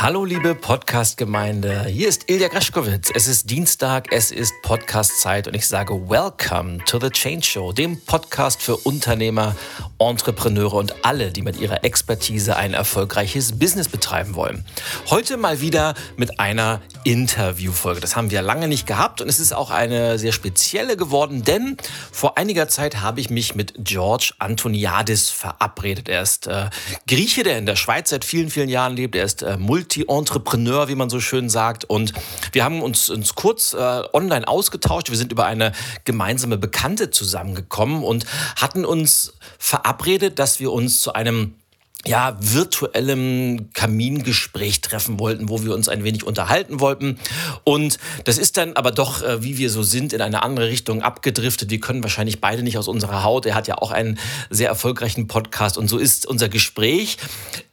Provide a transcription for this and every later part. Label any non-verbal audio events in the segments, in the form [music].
Hallo liebe Podcast-Gemeinde, hier ist Ilja Greschkowitz. Es ist Dienstag, es ist Podcast-Zeit und ich sage Welcome to the Change Show, dem Podcast für Unternehmer, Entrepreneure und alle, die mit ihrer Expertise ein erfolgreiches Business betreiben wollen. Heute mal wieder mit einer Interviewfolge. Das haben wir lange nicht gehabt und es ist auch eine sehr spezielle geworden, denn vor einiger Zeit habe ich mich mit George Antoniadis verabredet. Er ist äh, Grieche, der in der Schweiz seit vielen, vielen Jahren lebt. Er ist äh, Multi-Entrepreneur, wie man so schön sagt. Und wir haben uns, uns kurz äh, online ausgetauscht. Wir sind über eine gemeinsame Bekannte zusammengekommen und hatten uns verabredet, dass wir uns zu einem ja, virtuellem Kamingespräch treffen wollten, wo wir uns ein wenig unterhalten wollten. Und das ist dann aber doch, äh, wie wir so sind, in eine andere Richtung abgedriftet. Wir können wahrscheinlich beide nicht aus unserer Haut. Er hat ja auch einen sehr erfolgreichen Podcast. Und so ist unser Gespräch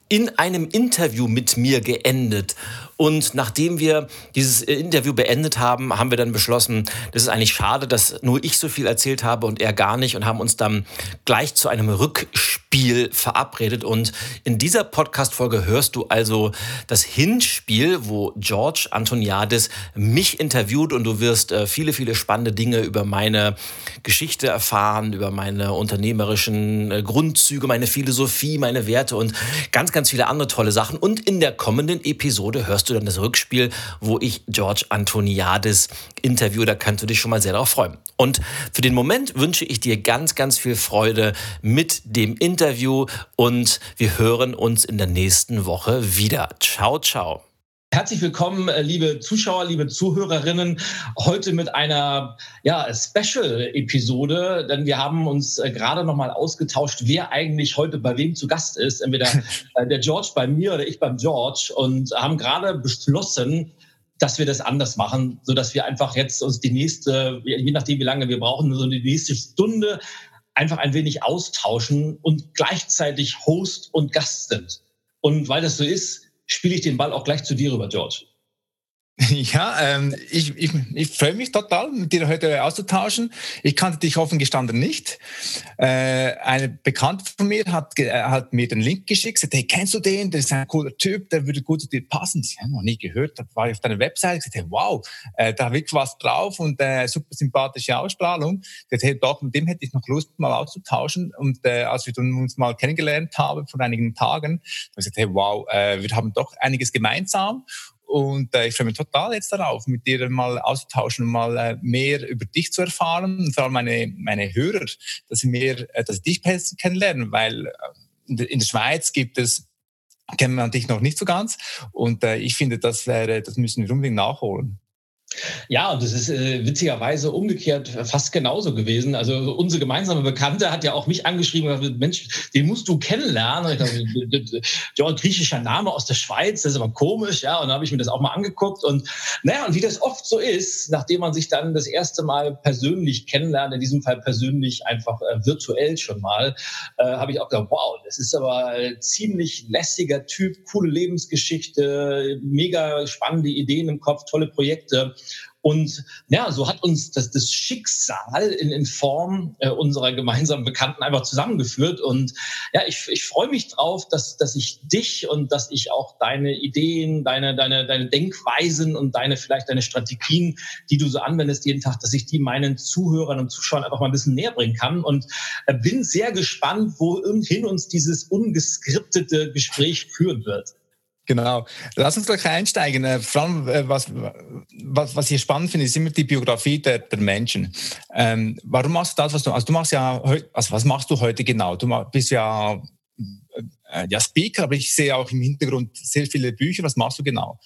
in einem Interview mit mir geendet. Und nachdem wir dieses Interview beendet haben, haben wir dann beschlossen, das ist eigentlich schade, dass nur ich so viel erzählt habe und er gar nicht und haben uns dann gleich zu einem Rückspiel verabredet. Und in dieser Podcast-Folge hörst du also das Hinspiel, wo George Antoniadis mich interviewt und du wirst äh, viele, viele spannende Dinge über meine Geschichte erfahren, über meine unternehmerischen äh, Grundzüge, meine Philosophie, meine Werte und ganz, ganz viele andere tolle Sachen. Und in der kommenden Episode hörst du du dann das Rückspiel, wo ich George Antoniadis interview. Da kannst du dich schon mal sehr darauf freuen. Und für den Moment wünsche ich dir ganz, ganz viel Freude mit dem Interview und wir hören uns in der nächsten Woche wieder. Ciao, ciao. Herzlich willkommen, äh, liebe Zuschauer, liebe Zuhörerinnen, heute mit einer ja, Special-Episode, denn wir haben uns äh, gerade noch mal ausgetauscht, wer eigentlich heute bei wem zu Gast ist. Entweder [laughs] äh, der George bei mir oder ich beim George und haben gerade beschlossen, dass wir das anders machen, so dass wir einfach jetzt uns die nächste, je nachdem wie lange wir brauchen, so die nächste Stunde einfach ein wenig austauschen und gleichzeitig Host und Gast sind. Und weil das so ist, spiele ich den Ball auch gleich zu dir rüber, George. [laughs] Ja, ähm, ich, ich, ich freue mich total, mit dir heute auszutauschen. Ich kannte dich offen gestanden nicht. Äh, eine Bekannte von mir hat, hat mir den Link geschickt, gesagt, hey, kennst du den? Der ist ein cooler Typ, der würde gut zu dir passen. Ich habe noch nie gehört, da war ich auf deiner Website, gesagt, hey, wow, äh, da wirklich was drauf und äh, super sympathische Ausstrahlung. Ich gesagt, hey, doch, mit dem hätte ich noch Lust, mal auszutauschen. Und äh, als wir uns mal kennengelernt haben vor einigen Tagen, habe ich gesagt, hey, wow, äh, wir haben doch einiges gemeinsam. Und äh, ich freue mich total jetzt darauf, mit dir mal auszutauschen mal äh, mehr über dich zu erfahren und vor allem meine, meine Hörer, dass sie mehr, äh, dass sie dich kennenlernen, weil äh, in, der, in der Schweiz gibt es kennt man dich noch nicht so ganz. Und äh, ich finde, das wäre, das müssen wir unbedingt nachholen. Ja, und das ist äh, witzigerweise umgekehrt fast genauso gewesen. Also unsere gemeinsame Bekannte hat ja auch mich angeschrieben und gesagt, Mensch, den musst du kennenlernen. ja, griechischer Name aus der Schweiz, das ist aber komisch, ja. Und dann habe ich mir das auch mal angeguckt. Und naja, und wie das oft so ist, nachdem man sich dann das erste Mal persönlich kennenlernt, in diesem Fall persönlich einfach äh, virtuell schon mal, äh, habe ich auch gedacht, wow, das ist aber ein ziemlich lässiger Typ, coole Lebensgeschichte, mega spannende Ideen im Kopf, tolle Projekte. Und ja, so hat uns das, das Schicksal in, in Form äh, unserer gemeinsamen Bekannten einfach zusammengeführt. Und ja, ich, ich freue mich drauf, dass, dass ich dich und dass ich auch deine Ideen, deine, deine, deine Denkweisen und deine vielleicht deine Strategien, die du so anwendest jeden Tag, dass ich die meinen Zuhörern und Zuschauern einfach mal ein bisschen näher bringen kann. Und äh, bin sehr gespannt, wohin uns dieses ungeskriptete Gespräch führen wird. Genau. Lass uns gleich einsteigen. Äh, vor allem, äh, was, was, was ich spannend finde, ist immer die Biografie der, der Menschen. Ähm, warum machst du das, was du, also du machst ja, also was machst du heute genau? Du bist ja, äh, ja Speaker, aber ich sehe auch im Hintergrund sehr viele Bücher. Was machst du genau?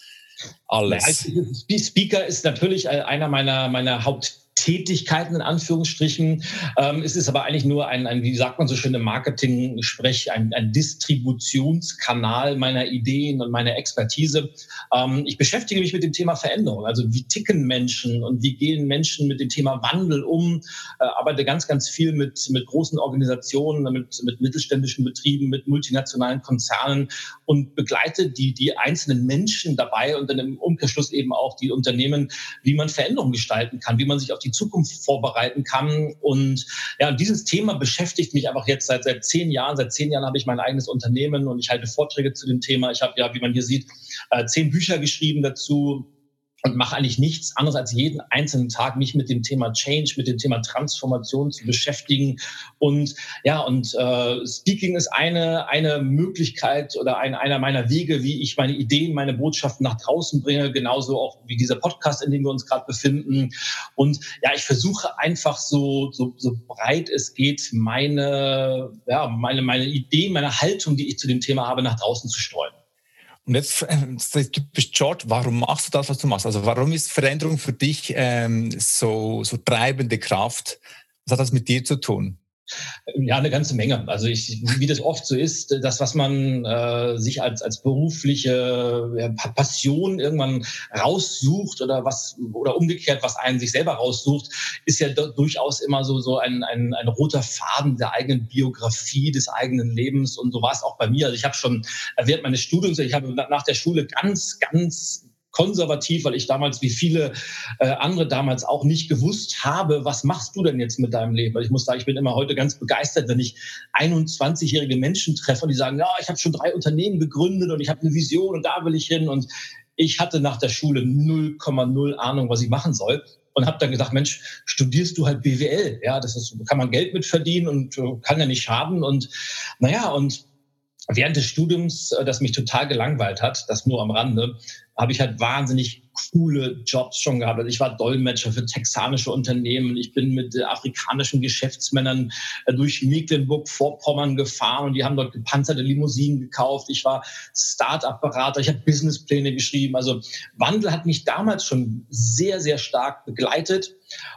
Alles. Ja, Speaker ist natürlich einer meiner, meiner Haupt Tätigkeiten in Anführungsstrichen. Ähm, es ist aber eigentlich nur ein, ein wie sagt man so schön im Marketing-Sprech, ein, ein Distributionskanal meiner Ideen und meiner Expertise. Ähm, ich beschäftige mich mit dem Thema Veränderung. Also wie ticken Menschen und wie gehen Menschen mit dem Thema Wandel um? Äh, arbeite ganz, ganz viel mit, mit großen Organisationen, mit, mit mittelständischen Betrieben, mit multinationalen Konzernen und begleite die, die einzelnen Menschen dabei und dann im Umkehrschluss eben auch die Unternehmen, wie man Veränderungen gestalten kann, wie man sich auf die Zukunft vorbereiten kann. Und ja, dieses Thema beschäftigt mich einfach jetzt seit, seit zehn Jahren. Seit zehn Jahren habe ich mein eigenes Unternehmen und ich halte Vorträge zu dem Thema. Ich habe ja, wie man hier sieht, äh, zehn Bücher geschrieben dazu und mache eigentlich nichts anderes als jeden einzelnen Tag mich mit dem Thema Change, mit dem Thema Transformation zu beschäftigen. Und ja, und äh, Speaking ist eine eine Möglichkeit oder ein, einer meiner Wege, wie ich meine Ideen, meine Botschaften nach draußen bringe, genauso auch wie dieser Podcast, in dem wir uns gerade befinden. Und ja, ich versuche einfach so so, so breit es geht meine ja meine meine Ideen, meine Haltung, die ich zu dem Thema habe, nach draußen zu streuen. Und jetzt äh, typisch George, warum machst du das, was du machst? Also warum ist Veränderung für dich ähm, so, so treibende Kraft? Was hat das mit dir zu tun? Ja, eine ganze Menge. Also ich, wie das oft so ist, das, was man äh, sich als, als berufliche ja, Passion irgendwann raussucht oder was oder umgekehrt, was einen sich selber raussucht, ist ja durchaus immer so, so ein, ein, ein roter Faden der eigenen Biografie, des eigenen Lebens. Und so war es auch bei mir. Also ich habe schon während meines Studiums, ich habe nach der Schule ganz, ganz konservativ, weil ich damals wie viele äh, andere damals auch nicht gewusst habe, was machst du denn jetzt mit deinem Leben? Weil ich muss sagen, ich bin immer heute ganz begeistert, wenn ich 21-jährige Menschen treffe und die sagen, ja, ich habe schon drei Unternehmen gegründet und ich habe eine Vision und da will ich hin. Und ich hatte nach der Schule 0,0 Ahnung, was ich machen soll und habe dann gesagt, Mensch, studierst du halt BWL, ja, das ist, kann man Geld mit verdienen und äh, kann ja nicht schaden. Und naja und während des Studiums, äh, das mich total gelangweilt hat, das nur am Rande, habe ich halt wahnsinnig coole Jobs schon gehabt. Also ich war Dolmetscher für texanische Unternehmen. Ich bin mit afrikanischen Geschäftsmännern äh, durch Mecklenburg-Vorpommern gefahren und die haben dort gepanzerte Limousinen gekauft. Ich war Start-up-Berater. Ich habe Businesspläne geschrieben. Also Wandel hat mich damals schon sehr, sehr stark begleitet.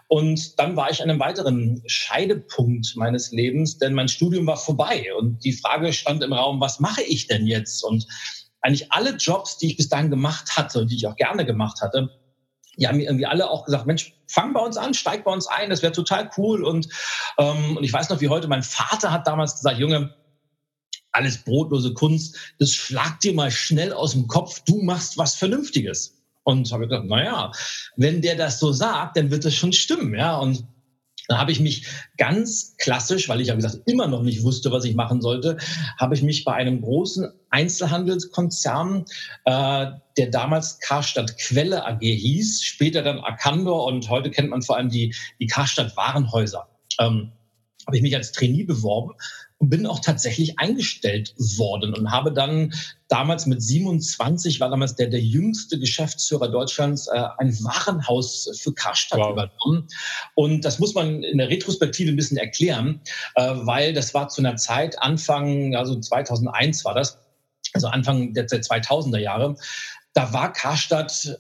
Und dann war ich an einem weiteren Scheidepunkt meines Lebens, denn mein Studium war vorbei und die Frage stand im Raum, was mache ich denn jetzt? Und eigentlich alle Jobs, die ich bis dahin gemacht hatte und die ich auch gerne gemacht hatte, die haben mir irgendwie alle auch gesagt, Mensch, fang bei uns an, steig bei uns ein, das wäre total cool. Und, ähm, und ich weiß noch wie heute, mein Vater hat damals gesagt, Junge, alles brotlose Kunst, das schlagt dir mal schnell aus dem Kopf, du machst was Vernünftiges. Und habe gedacht, na ja, wenn der das so sagt, dann wird das schon stimmen, ja. Und dann habe ich mich ganz klassisch, weil ich ja gesagt immer noch nicht wusste, was ich machen sollte, habe ich mich bei einem großen Einzelhandelskonzern, äh, der damals Karstadt Quelle AG hieß, später dann Arcandor und heute kennt man vor allem die, die Karstadt Warenhäuser, ähm, habe ich mich als Trainee beworben und bin auch tatsächlich eingestellt worden und habe dann damals mit 27, war damals der, der jüngste Geschäftsführer Deutschlands, äh, ein Warenhaus für Karstadt wow. übernommen. Und das muss man in der Retrospektive ein bisschen erklären, äh, weil das war zu einer Zeit, Anfang, also 2001 war das, also Anfang der 2000er Jahre, da war Karstadt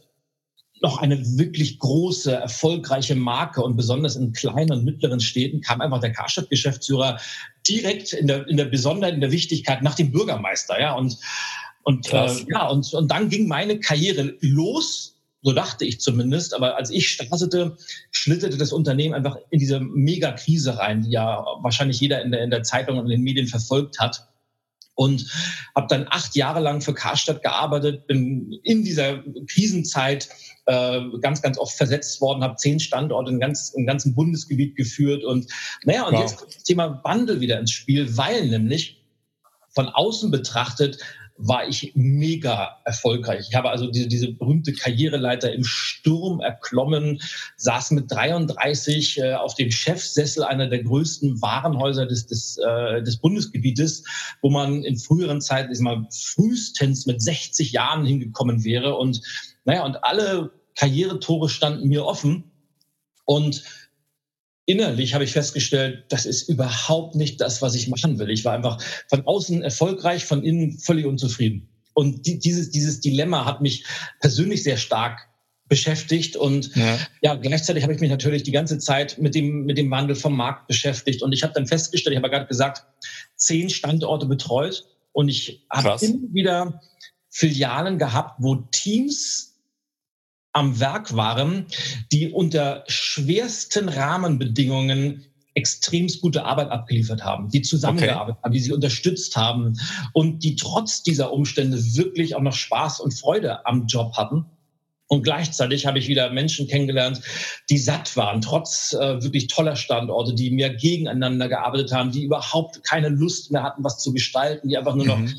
noch eine wirklich große, erfolgreiche Marke und besonders in kleinen und mittleren Städten kam einfach der Karstadt-Geschäftsführer direkt in der, in der Besonderheit, in der Wichtigkeit nach dem Bürgermeister, ja, und, und, äh, ja, und, und dann ging meine Karriere los, so dachte ich zumindest, aber als ich startete, schlitterte das Unternehmen einfach in diese Megakrise rein, die ja wahrscheinlich jeder in der, in der Zeitung und in den Medien verfolgt hat. Und habe dann acht Jahre lang für Karstadt gearbeitet, bin in dieser Krisenzeit äh, ganz, ganz oft versetzt worden, habe zehn Standorte im, ganz, im ganzen Bundesgebiet geführt und naja, und wow. jetzt kommt das Thema Wandel wieder ins Spiel, weil nämlich von außen betrachtet war ich mega erfolgreich. Ich habe also diese, diese berühmte Karriereleiter im Sturm erklommen, saß mit 33 äh, auf dem Chefsessel einer der größten Warenhäuser des, des, äh, des Bundesgebietes, wo man in früheren Zeiten ist mal frühestens mit 60 Jahren hingekommen wäre. Und naja, und alle Karrieretore standen mir offen. Und innerlich habe ich festgestellt, das ist überhaupt nicht das, was ich machen will. Ich war einfach von außen erfolgreich, von innen völlig unzufrieden. Und die, dieses, dieses Dilemma hat mich persönlich sehr stark beschäftigt und ja. ja, gleichzeitig habe ich mich natürlich die ganze Zeit mit dem mit dem Wandel vom Markt beschäftigt und ich habe dann festgestellt, ich habe ja gerade gesagt, zehn Standorte betreut und ich habe immer wieder Filialen gehabt, wo Teams am Werk waren, die unter schwersten Rahmenbedingungen extremst gute Arbeit abgeliefert haben, die zusammengearbeitet okay. haben, die sie unterstützt haben und die trotz dieser Umstände wirklich auch noch Spaß und Freude am Job hatten. Und gleichzeitig habe ich wieder Menschen kennengelernt, die satt waren, trotz äh, wirklich toller Standorte, die mehr gegeneinander gearbeitet haben, die überhaupt keine Lust mehr hatten, was zu gestalten, die einfach nur noch mhm.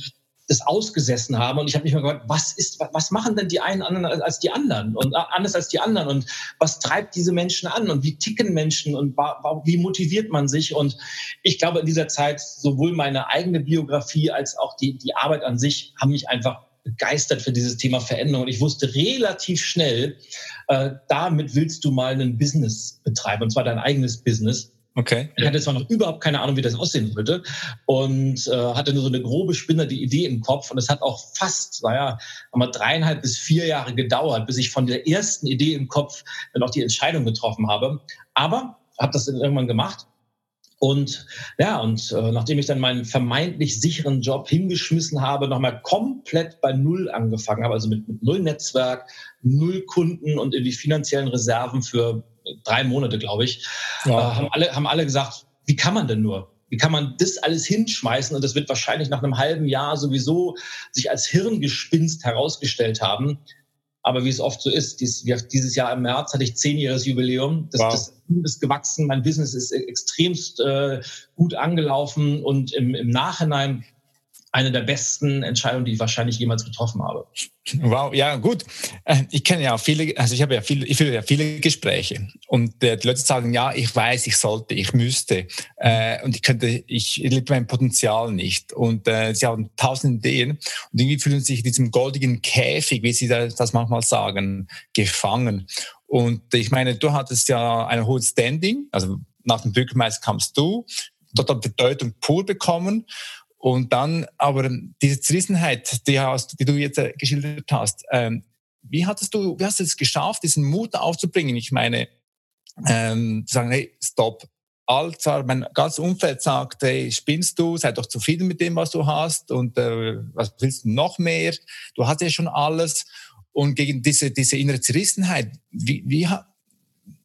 Das ausgesessen haben. Und ich habe mich mal gefragt, was ist, was machen denn die einen anderen als die anderen und äh, anders als die anderen? Und was treibt diese Menschen an? Und wie ticken Menschen und wie motiviert man sich? Und ich glaube, in dieser Zeit sowohl meine eigene Biografie als auch die, die Arbeit an sich haben mich einfach begeistert für dieses Thema Veränderung. Und ich wusste relativ schnell, äh, damit willst du mal ein Business betreiben, und zwar dein eigenes Business. Okay. Ich hatte zwar noch überhaupt keine Ahnung, wie das aussehen würde und äh, hatte nur so eine grobe spinnerte Idee im Kopf und es hat auch fast, naja, mal dreieinhalb bis vier Jahre gedauert, bis ich von der ersten Idee im Kopf dann auch die Entscheidung getroffen habe. Aber habe das dann irgendwann gemacht und ja, und äh, nachdem ich dann meinen vermeintlich sicheren Job hingeschmissen habe, nochmal komplett bei Null angefangen habe, also mit, mit Null Netzwerk, Null Kunden und irgendwie finanziellen Reserven für drei Monate, glaube ich, ja. äh, haben, alle, haben alle gesagt, wie kann man denn nur? Wie kann man das alles hinschmeißen? Und das wird wahrscheinlich nach einem halben Jahr sowieso sich als Hirngespinst herausgestellt haben. Aber wie es oft so ist, dies, dieses Jahr im März hatte ich zehnjähriges Jubiläum. Das, wow. das ist gewachsen, mein Business ist extremst äh, gut angelaufen und im, im Nachhinein eine der besten Entscheidungen, die ich wahrscheinlich jemals getroffen habe. Wow, ja gut. Äh, ich kenne ja viele, also ich habe ja viele, ich führe ja viele Gespräche. Und äh, die Leute sagen, ja, ich weiß, ich sollte, ich müsste. Äh, und ich könnte, ich liebe mein Potenzial nicht. Und äh, sie haben tausend Ideen. Und irgendwie fühlen sich in diesem goldigen Käfig, wie sie das manchmal sagen, gefangen. Und ich meine, du hattest ja ein hohes Standing, also nach dem Bürgermeister kamst du, dort hat Bedeutung pur bekommen und dann aber diese Zerrissenheit, die, hast, die du jetzt äh, geschildert hast, ähm, wie hattest du, wie hast du es geschafft, diesen Mut aufzubringen? Ich meine, ähm, zu sagen, hey, stopp. Alter, mein ganzes Umfeld sagt, hey, spinnst du, sei doch zufrieden mit dem, was du hast und äh, was willst du noch mehr? Du hast ja schon alles. Und gegen diese, diese innere Zerrissenheit, wie, wie,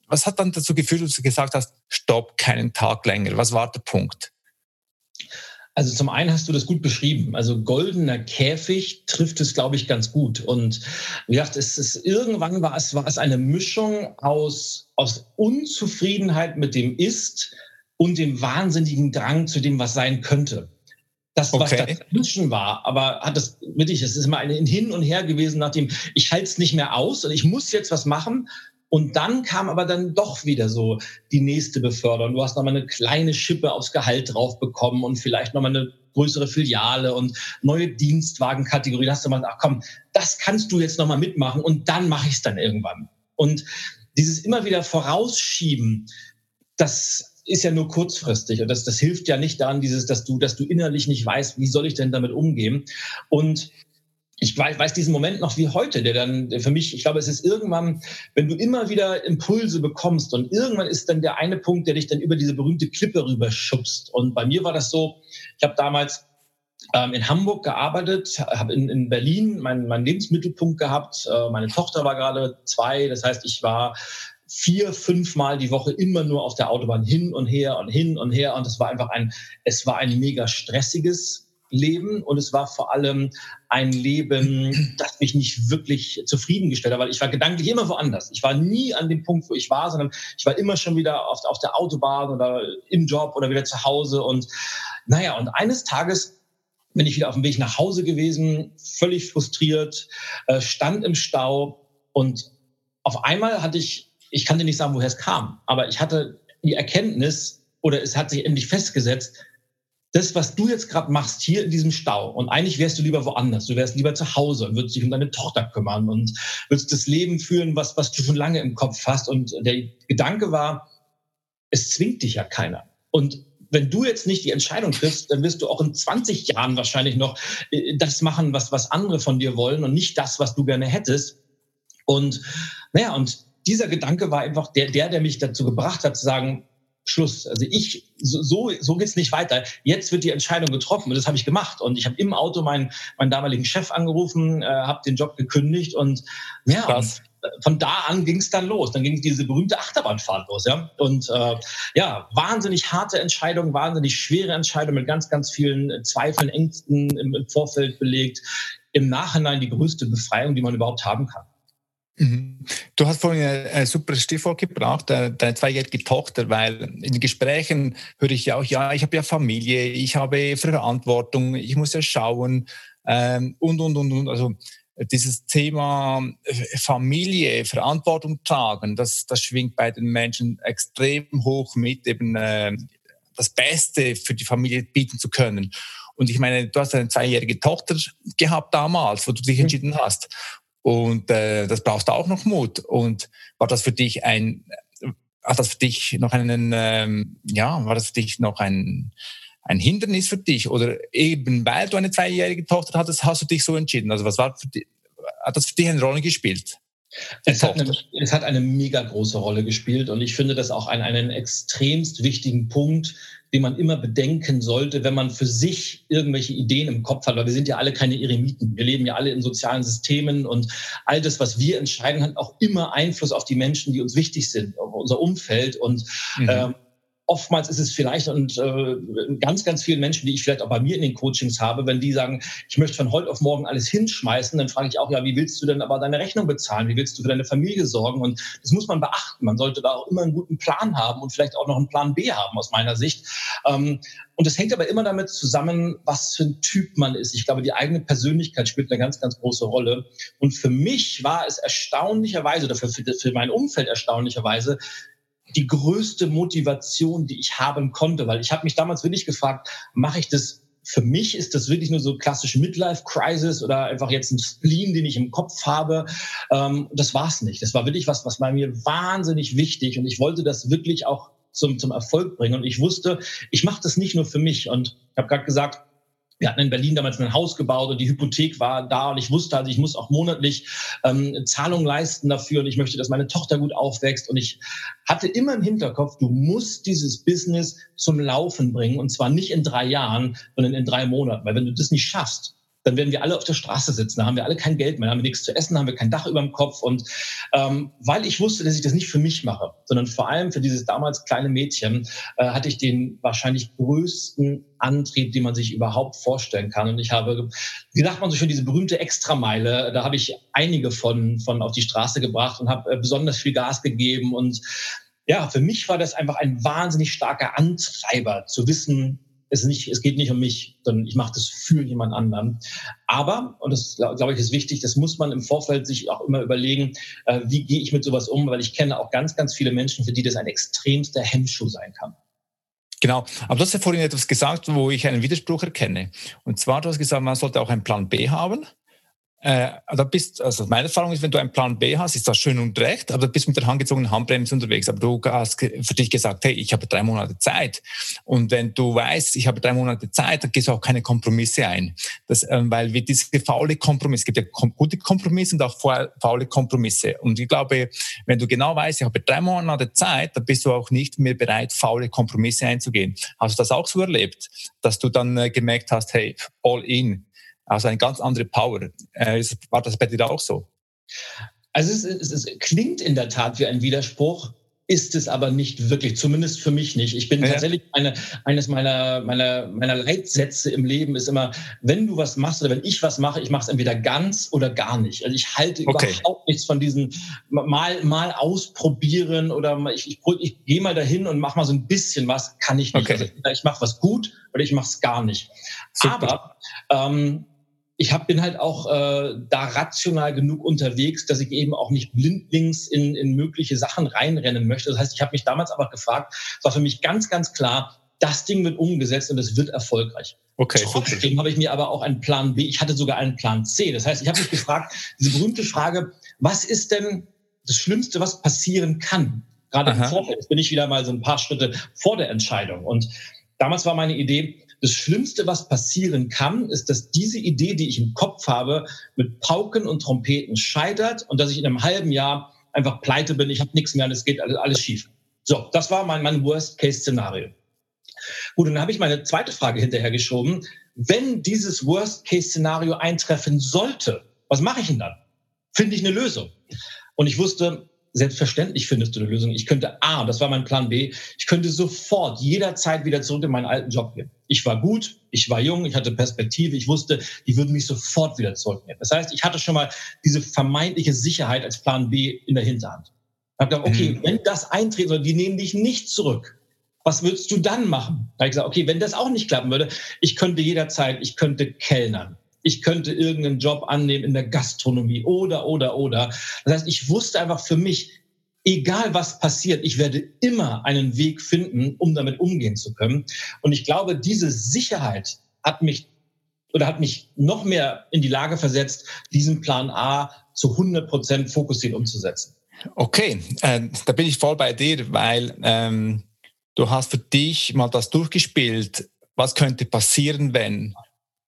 was hat dann dazu geführt, dass du gesagt hast, stopp, keinen Tag länger? Was war der Punkt? Also zum einen hast du das gut beschrieben. Also goldener Käfig trifft es, glaube ich, ganz gut. Und wie gesagt, es ist irgendwann war es, war es eine Mischung aus, aus Unzufriedenheit mit dem Ist und dem wahnsinnigen Drang zu dem, was sein könnte. Das, was okay. dazwischen war, aber hat das wirklich, es ist immer ein Hin und Her gewesen, nachdem ich halte es nicht mehr aus und ich muss jetzt was machen, und dann kam aber dann doch wieder so die nächste Beförderung. Du hast nochmal eine kleine Schippe aufs Gehalt drauf bekommen und vielleicht nochmal eine größere Filiale und neue Dienstwagenkategorie. Da hast du mal, ach komm, das kannst du jetzt nochmal mitmachen und dann mache ich es dann irgendwann. Und dieses immer wieder Vorausschieben, das ist ja nur kurzfristig und das, das hilft ja nicht daran, dieses, dass du, dass du innerlich nicht weißt, wie soll ich denn damit umgehen. Und ich weiß, weiß diesen Moment noch wie heute, der dann für mich, ich glaube, es ist irgendwann, wenn du immer wieder Impulse bekommst und irgendwann ist dann der eine Punkt, der dich dann über diese berühmte Klippe rüberschubst. Und bei mir war das so, ich habe damals ähm, in Hamburg gearbeitet, habe in, in Berlin meinen, meinen Lebensmittelpunkt gehabt. Äh, meine Tochter war gerade zwei, das heißt, ich war vier, fünfmal die Woche immer nur auf der Autobahn hin und her und hin und her. Und es war einfach ein, es war ein mega stressiges Leben. Und es war vor allem ein Leben, das mich nicht wirklich zufriedengestellt hat, weil ich war gedanklich immer woanders. Ich war nie an dem Punkt, wo ich war, sondern ich war immer schon wieder auf, auf der Autobahn oder im Job oder wieder zu Hause. Und naja, und eines Tages bin ich wieder auf dem Weg nach Hause gewesen, völlig frustriert, äh, stand im Stau. Und auf einmal hatte ich, ich kann dir nicht sagen, woher es kam, aber ich hatte die Erkenntnis oder es hat sich endlich festgesetzt, das, was du jetzt gerade machst, hier in diesem Stau, und eigentlich wärst du lieber woanders, du wärst lieber zu Hause und würdest dich um deine Tochter kümmern und würdest das Leben führen, was, was du schon lange im Kopf hast. Und der Gedanke war, es zwingt dich ja keiner. Und wenn du jetzt nicht die Entscheidung triffst, dann wirst du auch in 20 Jahren wahrscheinlich noch äh, das machen, was, was andere von dir wollen und nicht das, was du gerne hättest. Und naja, und dieser Gedanke war einfach der, der, der mich dazu gebracht hat zu sagen, Schluss. Also ich, so, so geht's nicht weiter. Jetzt wird die Entscheidung getroffen und das habe ich gemacht. Und ich habe im Auto meinen, meinen damaligen Chef angerufen, äh, habe den Job gekündigt und ja, und von da an ging es dann los. Dann ging diese berühmte Achterbahnfahrt los. Ja? Und äh, ja, wahnsinnig harte Entscheidung, wahnsinnig schwere Entscheidung mit ganz, ganz vielen Zweifeln, Ängsten im, im Vorfeld belegt. Im Nachhinein die größte Befreiung, die man überhaupt haben kann. Mhm. Du hast vorhin ein super Stichwort gebracht, äh, deine zweijährige Tochter, weil in den Gesprächen höre ich ja auch, ja, ich habe ja Familie, ich habe Verantwortung, ich muss ja schauen ähm, und, und, und, und. Also dieses Thema äh, Familie, Verantwortung tragen, das, das schwingt bei den Menschen extrem hoch mit, eben äh, das Beste für die Familie bieten zu können. Und ich meine, du hast eine zweijährige Tochter gehabt damals, wo du dich mhm. entschieden hast. Und äh, das brauchst du auch noch Mut. Und war das für dich ein, hat das für dich noch einen, ähm, ja, war das für dich noch ein, ein Hindernis für dich? Oder eben weil du eine zweijährige Tochter hattest, hast du dich so entschieden? Also was war für dich, hat das für dich eine Rolle gespielt? Es hat, eine, es hat, eine, mega große Rolle gespielt und ich finde das auch einen, einen extremst wichtigen Punkt, den man immer bedenken sollte, wenn man für sich irgendwelche Ideen im Kopf hat. Weil wir sind ja alle keine Eremiten. Wir leben ja alle in sozialen Systemen und all das, was wir entscheiden, hat auch immer Einfluss auf die Menschen, die uns wichtig sind, auf unser Umfeld. Und mhm. ähm, oftmals ist es vielleicht und äh, ganz, ganz vielen Menschen, die ich vielleicht auch bei mir in den Coachings habe, wenn die sagen, ich möchte von heute auf morgen alles hinschmeißen, dann frage ich auch, ja, wie willst du denn aber deine Rechnung bezahlen? Wie willst du für deine Familie sorgen? Und das muss man beachten. Man sollte da auch immer einen guten Plan haben und vielleicht auch noch einen Plan B haben aus meiner Sicht. Ähm, und es hängt aber immer damit zusammen, was für ein Typ man ist. Ich glaube, die eigene Persönlichkeit spielt eine ganz, ganz große Rolle. Und für mich war es erstaunlicherweise, oder für, für mein Umfeld erstaunlicherweise, die größte Motivation, die ich haben konnte, weil ich habe mich damals wirklich gefragt, mache ich das für mich ist das wirklich nur so klassische Midlife-Crisis oder einfach jetzt ein Spleen, den ich im Kopf habe. Ähm, das war's nicht. Das war wirklich was, was bei mir wahnsinnig wichtig und ich wollte das wirklich auch zum, zum Erfolg bringen. Und ich wusste, ich mache das nicht nur für mich. Und ich habe gerade gesagt, wir hatten in Berlin damals ein Haus gebaut und die Hypothek war da und ich wusste also, ich muss auch monatlich ähm, Zahlungen leisten dafür und ich möchte, dass meine Tochter gut aufwächst und ich hatte immer im Hinterkopf, du musst dieses Business zum Laufen bringen und zwar nicht in drei Jahren, sondern in drei Monaten, weil wenn du das nicht schaffst, dann werden wir alle auf der Straße sitzen. Da haben wir alle kein Geld mehr, da haben wir nichts zu essen, haben wir kein Dach über dem Kopf. Und ähm, weil ich wusste, dass ich das nicht für mich mache, sondern vor allem für dieses damals kleine Mädchen, äh, hatte ich den wahrscheinlich größten Antrieb, den man sich überhaupt vorstellen kann. Und ich habe, wie sagt man so schön, diese berühmte Extrameile, da habe ich einige von, von auf die Straße gebracht und habe äh, besonders viel Gas gegeben. Und ja, für mich war das einfach ein wahnsinnig starker Antreiber, zu wissen, es, nicht, es geht nicht um mich, sondern ich mache das für jemand anderen. Aber, und das glaube ich ist wichtig, das muss man im Vorfeld sich auch immer überlegen, äh, wie gehe ich mit sowas um, weil ich kenne auch ganz, ganz viele Menschen, für die das ein extremster Hemmschuh sein kann. Genau, aber du hast ja vorhin etwas gesagt, wo ich einen Widerspruch erkenne. Und zwar, du hast gesagt, man sollte auch einen Plan B haben. Äh, da bist, also meine Erfahrung ist, wenn du einen Plan B hast, ist das schön und recht, aber du bist mit der handgezogenen Handbremse unterwegs. Aber du hast für dich gesagt, hey, ich habe drei Monate Zeit. Und wenn du weißt, ich habe drei Monate Zeit, dann gehst du auch keine Kompromisse ein. Das, ähm, weil wir diese faule Kompromisse, es gibt ja gute Kompromisse und auch faule Kompromisse. Und ich glaube, wenn du genau weißt, ich habe drei Monate Zeit, dann bist du auch nicht mehr bereit, faule Kompromisse einzugehen. Hast du das auch so erlebt, dass du dann äh, gemerkt hast, hey, all in, also eine ganz andere Power. Äh, war das bei dir auch so? Also es, es, es, klingt in der Tat wie ein Widerspruch, ist es aber nicht wirklich, zumindest für mich nicht. Ich bin ja. tatsächlich eine, eines meiner, meiner, meiner Leitsätze im Leben ist immer, wenn du was machst oder wenn ich was mache, ich mache es entweder ganz oder gar nicht. Also ich halte okay. überhaupt nichts von diesen mal, mal ausprobieren oder ich, ich, ich gehe mal dahin und mache mal so ein bisschen was, kann ich nicht. Okay. Also ich mache was gut oder ich mache es gar nicht. Super. Aber ähm, ich hab, bin halt auch äh, da rational genug unterwegs, dass ich eben auch nicht blindlings in, in mögliche Sachen reinrennen möchte. Das heißt, ich habe mich damals aber gefragt, es war für mich ganz, ganz klar, das Ding wird umgesetzt und es wird erfolgreich. Okay, Trotzdem habe ich mir aber auch einen Plan B, ich hatte sogar einen Plan C. Das heißt, ich habe mich gefragt, diese berühmte Frage, was ist denn das Schlimmste, was passieren kann? Gerade Aha. im Vorfeld. Jetzt bin ich wieder mal so ein paar Schritte vor der Entscheidung. Und damals war meine Idee, das Schlimmste, was passieren kann, ist, dass diese Idee, die ich im Kopf habe, mit Pauken und Trompeten scheitert und dass ich in einem halben Jahr einfach pleite bin, ich habe nichts mehr und es geht alles, alles schief. So, das war mein, mein Worst-Case-Szenario. Gut, dann habe ich meine zweite Frage hinterhergeschoben. Wenn dieses Worst-Case-Szenario eintreffen sollte, was mache ich denn dann? Finde ich eine Lösung? Und ich wusste, selbstverständlich findest du eine Lösung. Ich könnte A, das war mein Plan B, ich könnte sofort jederzeit wieder zurück in meinen alten Job gehen. Ich war gut, ich war jung, ich hatte Perspektive, ich wusste, die würden mich sofort wieder zurücknehmen. Das heißt, ich hatte schon mal diese vermeintliche Sicherheit als Plan B in der Hinterhand. Ich habe gedacht, okay, mhm. wenn das eintreten soll, die nehmen dich nicht zurück. Was würdest du dann machen? Da habe ich gesagt, okay, wenn das auch nicht klappen würde, ich könnte jederzeit, ich könnte kellnern ich könnte irgendeinen Job annehmen in der Gastronomie oder, oder, oder. Das heißt, ich wusste einfach für mich, egal was passiert, ich werde immer einen Weg finden, um damit umgehen zu können. Und ich glaube, diese Sicherheit hat mich oder hat mich noch mehr in die Lage versetzt, diesen Plan A zu 100 Prozent fokussiert umzusetzen. Okay, äh, da bin ich voll bei dir, weil ähm, du hast für dich mal das durchgespielt. Was könnte passieren, wenn?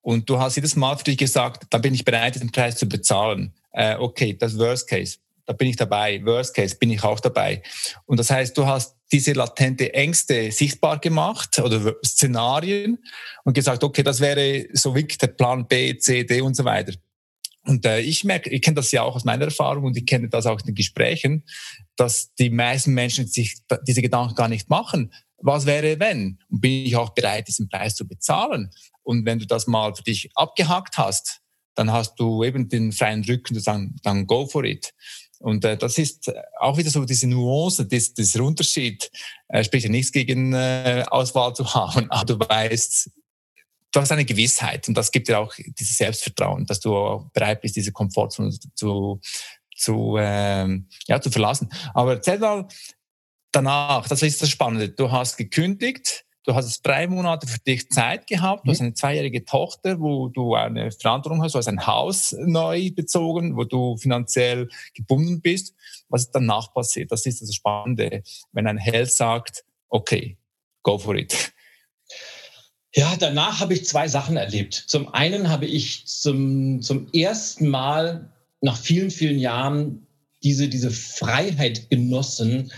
Und du hast jedes Mal für dich gesagt, da bin ich bereit, den Preis zu bezahlen. Äh, okay, das Worst Case. Da bin ich dabei. Worst Case bin ich auch dabei. Und das heißt, du hast diese latente Ängste sichtbar gemacht oder Szenarien und gesagt, okay, das wäre so wirklich der Plan B, C, D und so weiter. Und äh, ich merke, ich kenne das ja auch aus meiner Erfahrung und ich kenne das auch in den Gesprächen, dass die meisten Menschen sich diese Gedanken gar nicht machen. Was wäre, wenn? Und bin ich auch bereit, diesen Preis zu bezahlen? Und wenn du das mal für dich abgehakt hast, dann hast du eben den freien Rücken zu sagen, dann go for it. Und äh, das ist auch wieder so diese Nuance, das, dieser Unterschied. Äh, spricht ja nichts gegen äh, Auswahl zu [laughs] haben, aber du weißt, du hast eine Gewissheit und das gibt dir auch dieses Selbstvertrauen, dass du bereit bist, diese Komfortzone zu, zu, ähm, ja, zu verlassen. Aber erzähl mal danach, das ist das Spannende. Du hast gekündigt, Du hast drei Monate für dich Zeit gehabt. Du hast mhm. eine zweijährige Tochter, wo du eine Verantwortung hast. Du hast ein Haus neu bezogen, wo du finanziell gebunden bist. Was ist danach passiert? Das ist das Spannende, wenn ein Held sagt, okay, go for it. Ja, danach habe ich zwei Sachen erlebt. Zum einen habe ich zum, zum ersten Mal nach vielen, vielen Jahren diese, diese Freiheit genossen,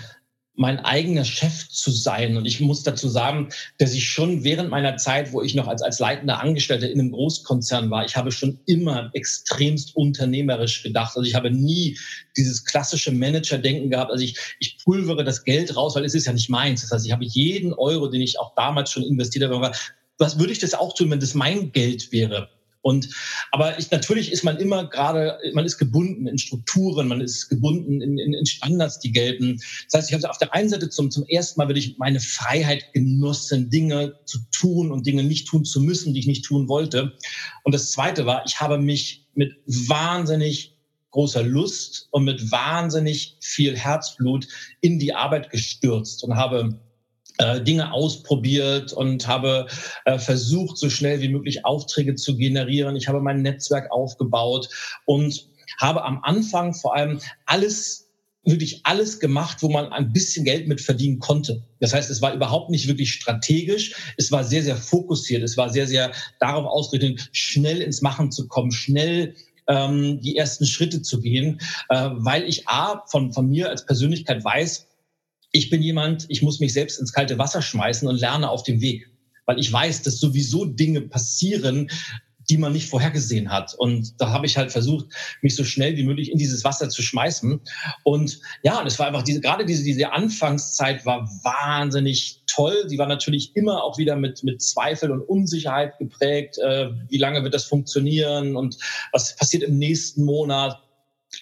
mein eigener Chef zu sein. Und ich muss dazu sagen, dass ich schon während meiner Zeit, wo ich noch als, als leitender Angestellter in einem Großkonzern war, ich habe schon immer extremst unternehmerisch gedacht. Also ich habe nie dieses klassische Manager-Denken gehabt. Also ich, ich pulvere das Geld raus, weil es ist ja nicht meins. Das heißt, ich habe jeden Euro, den ich auch damals schon investiert habe, was würde ich das auch tun, wenn das mein Geld wäre? Und aber ich, natürlich ist man immer gerade, man ist gebunden in Strukturen, man ist gebunden in, in, in Standards, die gelten. Das heißt, ich habe auf der einen Seite zum, zum ersten Mal wirklich meine Freiheit genossen, Dinge zu tun und Dinge nicht tun zu müssen, die ich nicht tun wollte. Und das zweite war, ich habe mich mit wahnsinnig großer Lust und mit wahnsinnig viel Herzblut in die Arbeit gestürzt und habe Dinge ausprobiert und habe äh, versucht, so schnell wie möglich Aufträge zu generieren. Ich habe mein Netzwerk aufgebaut und habe am Anfang vor allem alles wirklich alles gemacht, wo man ein bisschen Geld mit verdienen konnte. Das heißt, es war überhaupt nicht wirklich strategisch. Es war sehr, sehr fokussiert. Es war sehr, sehr darauf ausgerichtet, schnell ins Machen zu kommen, schnell ähm, die ersten Schritte zu gehen, äh, weil ich A, von, von mir als Persönlichkeit weiß, ich bin jemand, ich muss mich selbst ins kalte Wasser schmeißen und lerne auf dem Weg, weil ich weiß, dass sowieso Dinge passieren, die man nicht vorhergesehen hat. Und da habe ich halt versucht, mich so schnell wie möglich in dieses Wasser zu schmeißen. Und ja, es war einfach diese, gerade diese, diese Anfangszeit war wahnsinnig toll. Sie war natürlich immer auch wieder mit, mit Zweifel und Unsicherheit geprägt. Äh, wie lange wird das funktionieren und was passiert im nächsten Monat?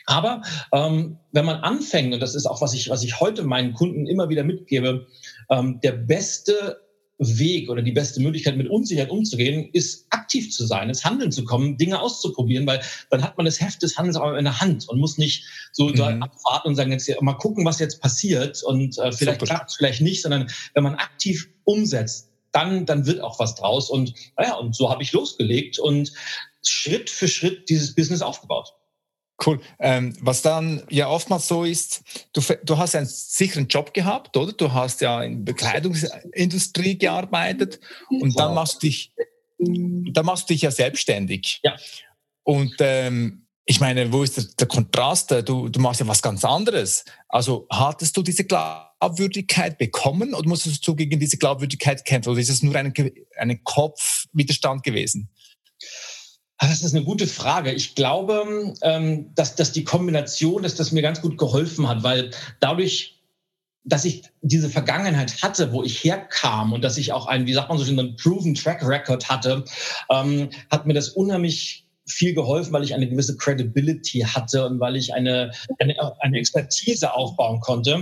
Aber ähm, wenn man anfängt, und das ist auch, was ich, was ich heute meinen Kunden immer wieder mitgebe, ähm, der beste Weg oder die beste Möglichkeit, mit Unsicherheit umzugehen, ist aktiv zu sein, ins Handeln zu kommen, Dinge auszuprobieren, weil dann hat man das Heft des Handels auch in der Hand und muss nicht so mhm. abwarten und sagen, jetzt mal gucken, was jetzt passiert und äh, vielleicht klappt es, vielleicht nicht, sondern wenn man aktiv umsetzt, dann, dann wird auch was draus. Und naja, und so habe ich losgelegt und Schritt für Schritt dieses Business aufgebaut. Cool. Ähm, was dann ja oftmals so ist, du, du hast einen sicheren Job gehabt, oder? Du hast ja in Bekleidungsindustrie gearbeitet und dann machst du dich, dann machst du dich ja selbstständig. Ja. Und ähm, ich meine, wo ist der, der Kontrast? Du, du machst ja was ganz anderes. Also hattest du diese Glaubwürdigkeit bekommen oder musstest du gegen diese Glaubwürdigkeit kämpfen? Oder ist es nur ein, ein Kopfwiderstand gewesen? Ah, das ist eine gute Frage. Ich glaube, ähm, dass, dass die Kombination, dass das mir ganz gut geholfen hat, weil dadurch dass ich diese Vergangenheit hatte, wo ich herkam und dass ich auch einen, wie sagt man so schön, einen proven Track Record hatte, ähm, hat mir das unheimlich viel geholfen, weil ich eine gewisse Credibility hatte und weil ich eine, eine, eine Expertise aufbauen konnte.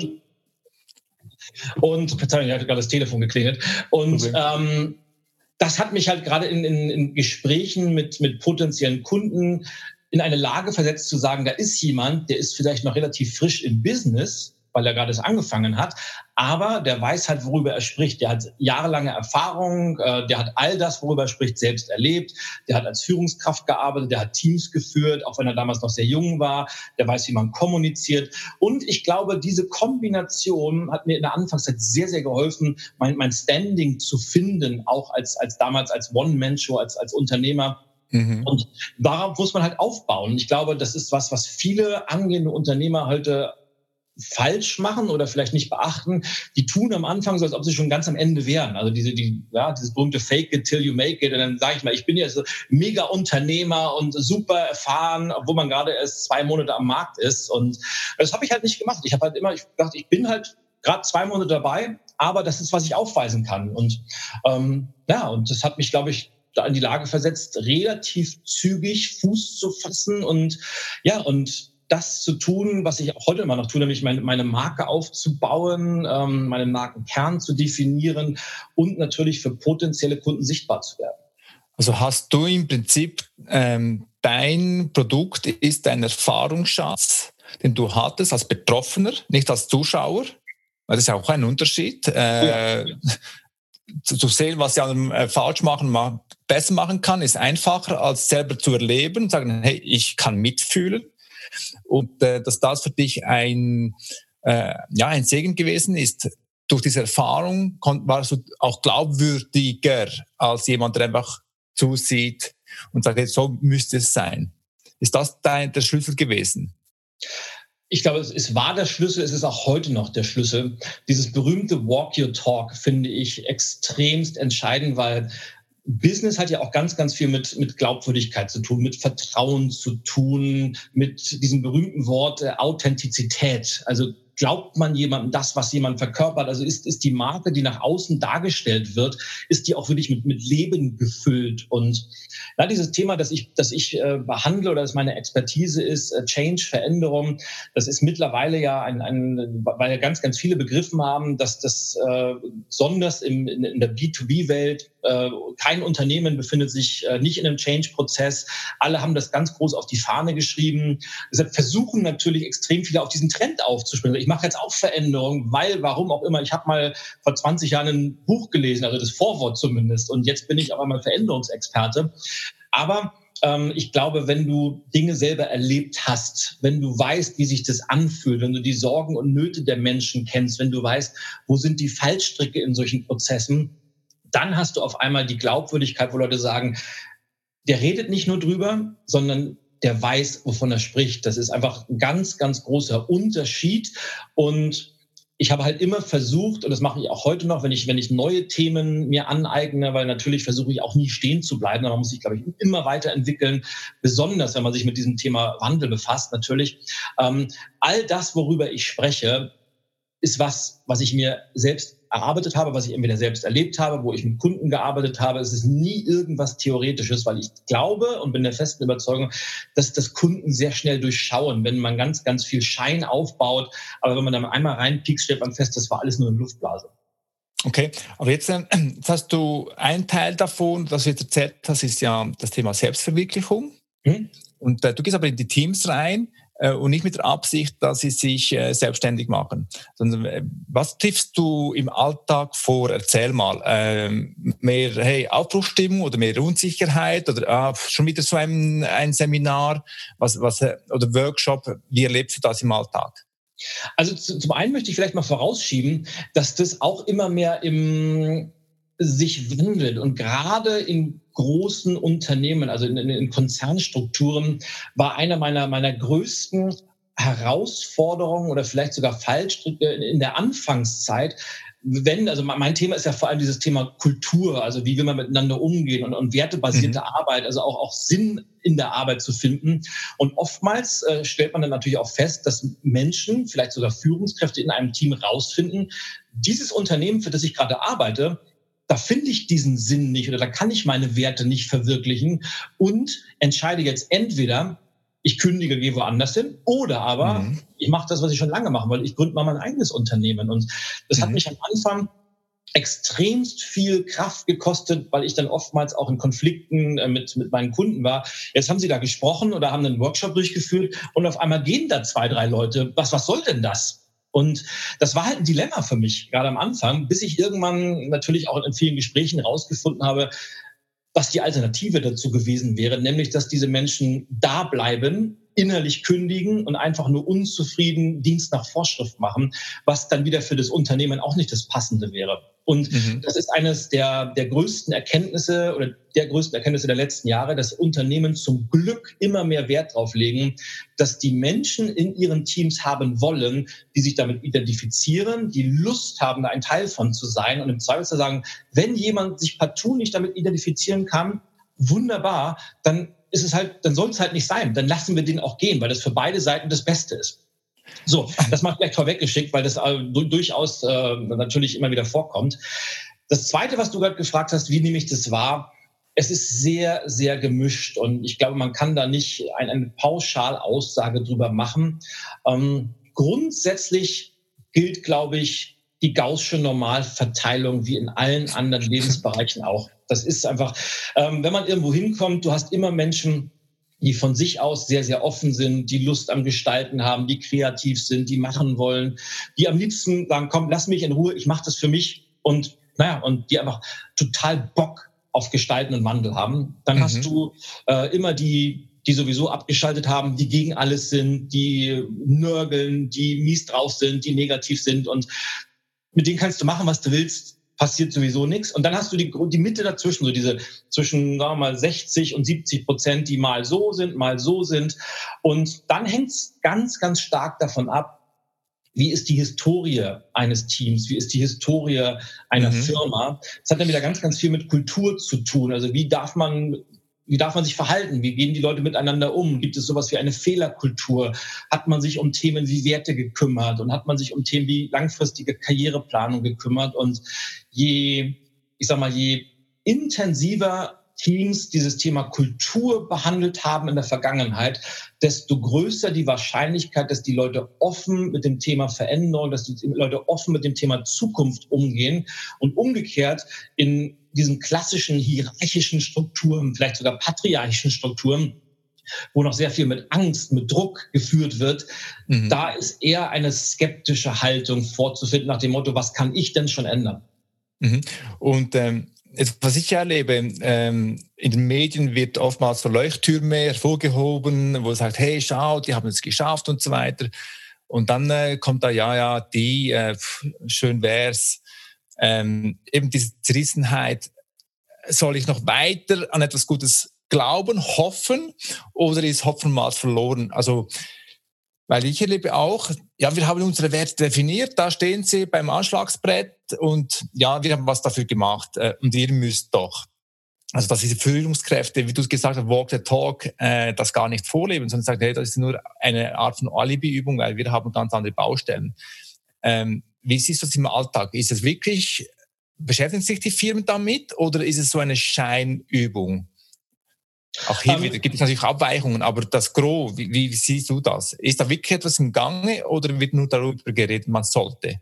Und, Verzeihung, ich hatte gerade das Telefon geklingelt. Und ähm, das hat mich halt gerade in, in, in Gesprächen mit, mit potenziellen Kunden in eine Lage versetzt zu sagen, da ist jemand, der ist vielleicht noch relativ frisch im Business, weil er gerade es angefangen hat. Aber der weiß halt, worüber er spricht. Der hat jahrelange Erfahrung, äh, der hat all das, worüber er spricht, selbst erlebt. Der hat als Führungskraft gearbeitet, der hat Teams geführt, auch wenn er damals noch sehr jung war. Der weiß, wie man kommuniziert. Und ich glaube, diese Kombination hat mir in der Anfangszeit sehr, sehr geholfen, mein, mein Standing zu finden, auch als, als damals als One-Man-Show, als, als Unternehmer. Mhm. Und darauf muss man halt aufbauen. Ich glaube, das ist was, was viele angehende Unternehmer heute falsch machen oder vielleicht nicht beachten, die tun am Anfang so, als ob sie schon ganz am Ende wären. Also diese, die, ja, dieses berühmte Fake it till you make it. Und dann sage ich mal, ich bin jetzt mega Unternehmer und super erfahren, obwohl man gerade erst zwei Monate am Markt ist. Und das habe ich halt nicht gemacht. Ich habe halt immer, ich dachte, ich bin halt gerade zwei Monate dabei, aber das ist, was ich aufweisen kann. Und ähm, ja, und das hat mich, glaube ich, da in die Lage versetzt, relativ zügig Fuß zu fassen und ja, und das zu tun, was ich auch heute immer noch tue, nämlich meine, meine Marke aufzubauen, ähm, meinen Markenkern zu definieren und natürlich für potenzielle Kunden sichtbar zu werden. Also hast du im Prinzip ähm, dein Produkt ist dein Erfahrungsschatz, den du hattest als Betroffener, nicht als Zuschauer. Das ist auch ein Unterschied. Äh, ja. zu, sehen, was sie äh, falsch machen, besser machen kann, ist einfacher als selber zu erleben, sagen, hey, ich kann mitfühlen und äh, dass das für dich ein, äh, ja, ein Segen gewesen ist. Durch diese Erfahrung warst du auch glaubwürdiger als jemand, der einfach zusieht und sagt, so müsste es sein. Ist das dein, der Schlüssel gewesen? Ich glaube, es, war der Schlüssel, es ist auch heute noch der Schlüssel. Dieses berühmte Walk Your Talk finde ich extremst entscheidend, weil Business hat ja auch ganz, ganz viel mit, mit Glaubwürdigkeit zu tun, mit Vertrauen zu tun, mit diesem berühmten Wort äh, Authentizität. Also glaubt man jemandem das, was jemand verkörpert? Also ist, ist die Marke, die nach außen dargestellt wird, ist die auch wirklich mit, mit Leben gefüllt? Und ja, dieses Thema, das ich, das ich äh, behandle oder das meine Expertise ist, äh, Change, Veränderung, das ist mittlerweile ja ein, ein weil ja ganz, ganz viele begriffen haben, dass das äh, besonders im, in, in der B2B-Welt äh, kein Unternehmen befindet sich äh, nicht in einem Change-Prozess. Alle haben das ganz groß auf die Fahne geschrieben. Deshalb versuchen natürlich extrem viele auf diesen Trend aufzuspringen. Ich mache jetzt auch Veränderungen, weil, warum auch immer, ich habe mal vor 20 Jahren ein Buch gelesen, also das Vorwort zumindest. Und jetzt bin ich aber mal Veränderungsexperte. Aber ähm, ich glaube, wenn du Dinge selber erlebt hast, wenn du weißt, wie sich das anfühlt, wenn du die Sorgen und Nöte der Menschen kennst, wenn du weißt, wo sind die Fallstricke in solchen Prozessen, dann hast du auf einmal die Glaubwürdigkeit, wo Leute sagen, der redet nicht nur drüber, sondern der weiß, wovon er spricht. Das ist einfach ein ganz, ganz großer Unterschied. Und ich habe halt immer versucht, und das mache ich auch heute noch, wenn ich, wenn ich neue Themen mir aneigne, weil natürlich versuche ich auch nie stehen zu bleiben. Man muss sich, glaube ich, immer weiterentwickeln, besonders wenn man sich mit diesem Thema Wandel befasst, natürlich. Ähm, all das, worüber ich spreche, ist was, was ich mir selbst erarbeitet habe, was ich entweder selbst erlebt habe, wo ich mit Kunden gearbeitet habe. Es ist nie irgendwas Theoretisches, weil ich glaube und bin der festen Überzeugung, dass das Kunden sehr schnell durchschauen, wenn man ganz, ganz viel Schein aufbaut. Aber wenn man dann einmal reinpiekst, stellt man fest, das war alles nur eine Luftblase. Okay, aber jetzt, äh, jetzt hast du ein Teil davon, das du jetzt erzählt hast, ist ja das Thema Selbstverwirklichung. Hm? Und äh, du gehst aber in die Teams rein und nicht mit der Absicht, dass sie sich äh, selbstständig machen. Sondern äh, was triffst du im Alltag vor? Erzähl mal. Ähm, mehr hey, Aufbruchstimmung oder mehr Unsicherheit oder ah, schon wieder so ein, ein Seminar was, was, oder Workshop? Wie erlebst du das im Alltag? Also zum einen möchte ich vielleicht mal vorausschieben, dass das auch immer mehr im sich wandelt und gerade in großen Unternehmen, also in, in Konzernstrukturen, war einer meiner, meiner größten Herausforderungen oder vielleicht sogar Fallstricke in der Anfangszeit, wenn, also mein Thema ist ja vor allem dieses Thema Kultur, also wie will man miteinander umgehen und, und wertebasierte mhm. Arbeit, also auch, auch Sinn in der Arbeit zu finden. Und oftmals äh, stellt man dann natürlich auch fest, dass Menschen, vielleicht sogar Führungskräfte in einem Team rausfinden, dieses Unternehmen, für das ich gerade arbeite, da finde ich diesen Sinn nicht oder da kann ich meine Werte nicht verwirklichen und entscheide jetzt entweder, ich kündige, gehe woanders hin oder aber mhm. ich mache das, was ich schon lange mache, weil ich gründe mal mein eigenes Unternehmen. Und das mhm. hat mich am Anfang extremst viel Kraft gekostet, weil ich dann oftmals auch in Konflikten äh, mit, mit meinen Kunden war. Jetzt haben sie da gesprochen oder haben einen Workshop durchgeführt und auf einmal gehen da zwei, drei Leute. Was, was soll denn das? Und das war halt ein Dilemma für mich, gerade am Anfang, bis ich irgendwann natürlich auch in vielen Gesprächen herausgefunden habe, was die Alternative dazu gewesen wäre, nämlich dass diese Menschen da bleiben, innerlich kündigen und einfach nur unzufrieden Dienst nach Vorschrift machen, was dann wieder für das Unternehmen auch nicht das Passende wäre. Und mhm. das ist eines der, der größten Erkenntnisse oder der größten Erkenntnisse der letzten Jahre, dass Unternehmen zum Glück immer mehr Wert drauf legen, dass die Menschen in ihren Teams haben wollen, die sich damit identifizieren, die Lust haben, da ein Teil von zu sein und im Zweifel zu sagen, wenn jemand sich partout nicht damit identifizieren kann, wunderbar, dann ist es halt, dann soll es halt nicht sein. Dann lassen wir den auch gehen, weil das für beide Seiten das Beste ist. So, das macht gleich vorweggeschickt, weil das äh, durchaus äh, natürlich immer wieder vorkommt. Das Zweite, was du gerade gefragt hast, wie nehme ich das wahr? Es ist sehr, sehr gemischt und ich glaube, man kann da nicht ein, eine Pauschalaussage drüber machen. Ähm, grundsätzlich gilt, glaube ich, die gaußsche Normalverteilung wie in allen anderen Lebensbereichen auch. Das ist einfach, ähm, wenn man irgendwo hinkommt, du hast immer Menschen, die von sich aus sehr, sehr offen sind, die Lust am Gestalten haben, die kreativ sind, die machen wollen, die am liebsten sagen, komm, lass mich in Ruhe, ich mache das für mich und naja, und die einfach total Bock auf Gestalten und Wandel haben. Dann mhm. hast du äh, immer die, die sowieso abgeschaltet haben, die gegen alles sind, die nörgeln, die mies drauf sind, die negativ sind und mit denen kannst du machen, was du willst passiert sowieso nichts. Und dann hast du die, die Mitte dazwischen, so diese zwischen, sagen wir mal, 60 und 70 Prozent, die mal so sind, mal so sind. Und dann hängt es ganz, ganz stark davon ab, wie ist die Historie eines Teams? Wie ist die Historie einer mhm. Firma? Das hat dann wieder ganz, ganz viel mit Kultur zu tun. Also wie darf man wie darf man sich verhalten? Wie gehen die Leute miteinander um? Gibt es sowas wie eine Fehlerkultur? Hat man sich um Themen wie Werte gekümmert und hat man sich um Themen wie langfristige Karriereplanung gekümmert? Und je, ich sag mal, je intensiver Teams dieses Thema Kultur behandelt haben in der Vergangenheit, desto größer die Wahrscheinlichkeit, dass die Leute offen mit dem Thema Veränderung, dass die Leute offen mit dem Thema Zukunft umgehen und umgekehrt in diesen klassischen hierarchischen Strukturen, vielleicht sogar patriarchischen Strukturen, wo noch sehr viel mit Angst, mit Druck geführt wird, mhm. da ist eher eine skeptische Haltung vorzufinden nach dem Motto, was kann ich denn schon ändern? Mhm. Und ähm, was ich erlebe, ähm, in den Medien wird oftmals so Leuchttürme hervorgehoben, wo es sagt, hey, schau, die haben es geschafft und so weiter. Und dann äh, kommt da, ja, ja, die, äh, schön wär's. Ähm, eben diese Zerrissenheit, soll ich noch weiter an etwas Gutes glauben, hoffen oder ist Hopfen mal verloren? Also weil ich erlebe auch, ja, wir haben unsere Werte definiert, da stehen sie beim Anschlagsbrett und ja, wir haben was dafür gemacht äh, und ihr müsst doch. Also dass diese Führungskräfte, wie du es gesagt hast, Walk the Talk, äh, das gar nicht vorleben, sondern sagen, hey, das ist nur eine Art von Alibi-Übung, weil wir haben ganz andere Baustellen. Ähm, wie siehst du das im Alltag? Ist es wirklich, beschäftigen sich die Firmen damit oder ist es so eine Scheinübung? Auch hier um, ähm, wieder gibt es natürlich Abweichungen, aber das Gros, wie, wie, siehst du das? Ist da wirklich etwas im Gange oder wird nur darüber geredet, man sollte?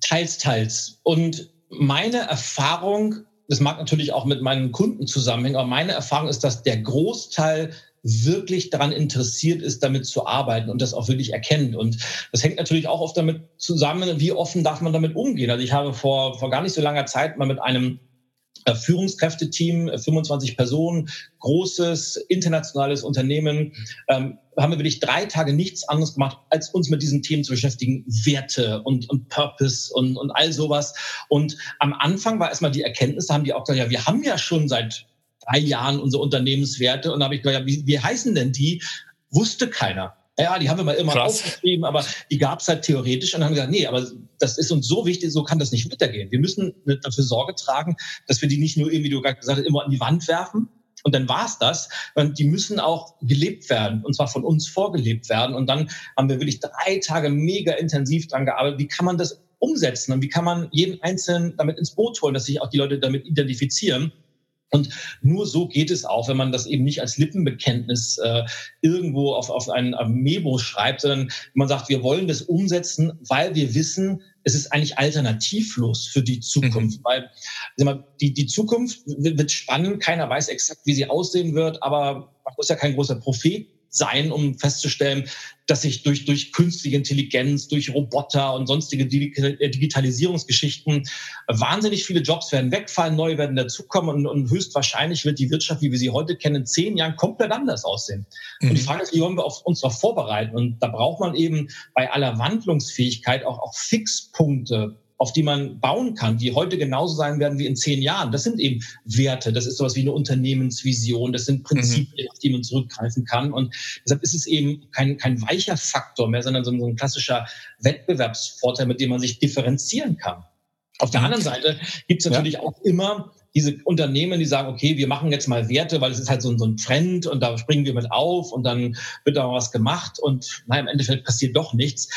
Teils, teils. Und meine Erfahrung, das mag natürlich auch mit meinen Kunden zusammenhängen, aber meine Erfahrung ist, dass der Großteil wirklich daran interessiert ist, damit zu arbeiten und das auch wirklich erkennt. Und das hängt natürlich auch oft damit zusammen, wie offen darf man damit umgehen. Also ich habe vor, vor gar nicht so langer Zeit mal mit einem äh, Führungskräfteteam, 25 äh, Personen, großes internationales Unternehmen, ähm, haben wir wirklich drei Tage nichts anderes gemacht, als uns mit diesen Themen zu beschäftigen, Werte und, und Purpose und, und all sowas. Und am Anfang war erstmal die Erkenntnis, da haben die auch gesagt, ja, wir haben ja schon seit drei Jahren unsere Unternehmenswerte. Und da habe ich gesagt, ja, wie, wie heißen denn die? Wusste keiner. Ja, die haben wir mal immer aufgeschrieben, aber die gab es halt theoretisch und haben gesagt, nee, aber das ist uns so wichtig, so kann das nicht weitergehen. Wir müssen dafür Sorge tragen, dass wir die nicht nur, wie du gerade gesagt hast, immer an die Wand werfen, und dann war es das. Und die müssen auch gelebt werden, und zwar von uns vorgelebt werden. Und dann haben wir wirklich drei Tage mega intensiv dran gearbeitet. Wie kann man das umsetzen und wie kann man jeden Einzelnen damit ins Boot holen, dass sich auch die Leute damit identifizieren? Und nur so geht es auch, wenn man das eben nicht als Lippenbekenntnis äh, irgendwo auf, auf ein Memo schreibt, sondern man sagt, wir wollen das umsetzen, weil wir wissen, es ist eigentlich alternativlos für die Zukunft. Mhm. Weil mal, die, die Zukunft wird spannend, keiner weiß exakt, wie sie aussehen wird, aber man muss ja kein großer Prophet sein, um festzustellen, dass sich durch, durch künstliche Intelligenz, durch Roboter und sonstige äh, Digitalisierungsgeschichten wahnsinnig viele Jobs werden wegfallen, neue werden dazukommen und, und höchstwahrscheinlich wird die Wirtschaft, wie wir sie heute kennen, in zehn Jahren komplett anders aussehen. Mhm. Und die mhm. Frage ist, wie wollen wir auf uns darauf vorbereiten? Und da braucht man eben bei aller Wandlungsfähigkeit auch, auch Fixpunkte, auf die man bauen kann, die heute genauso sein werden wie in zehn Jahren. Das sind eben Werte, das ist sowas wie eine Unternehmensvision, das sind Prinzipien, mhm. auf die man zurückgreifen kann. Und deshalb ist es eben kein, kein weicher Faktor mehr, sondern so ein klassischer Wettbewerbsvorteil, mit dem man sich differenzieren kann. Auf der mhm. anderen Seite gibt es natürlich ja. auch immer diese Unternehmen, die sagen, okay, wir machen jetzt mal Werte, weil es ist halt so, so ein Trend und da springen wir mit auf und dann wird da was gemacht und nein, im Endeffekt passiert doch nichts.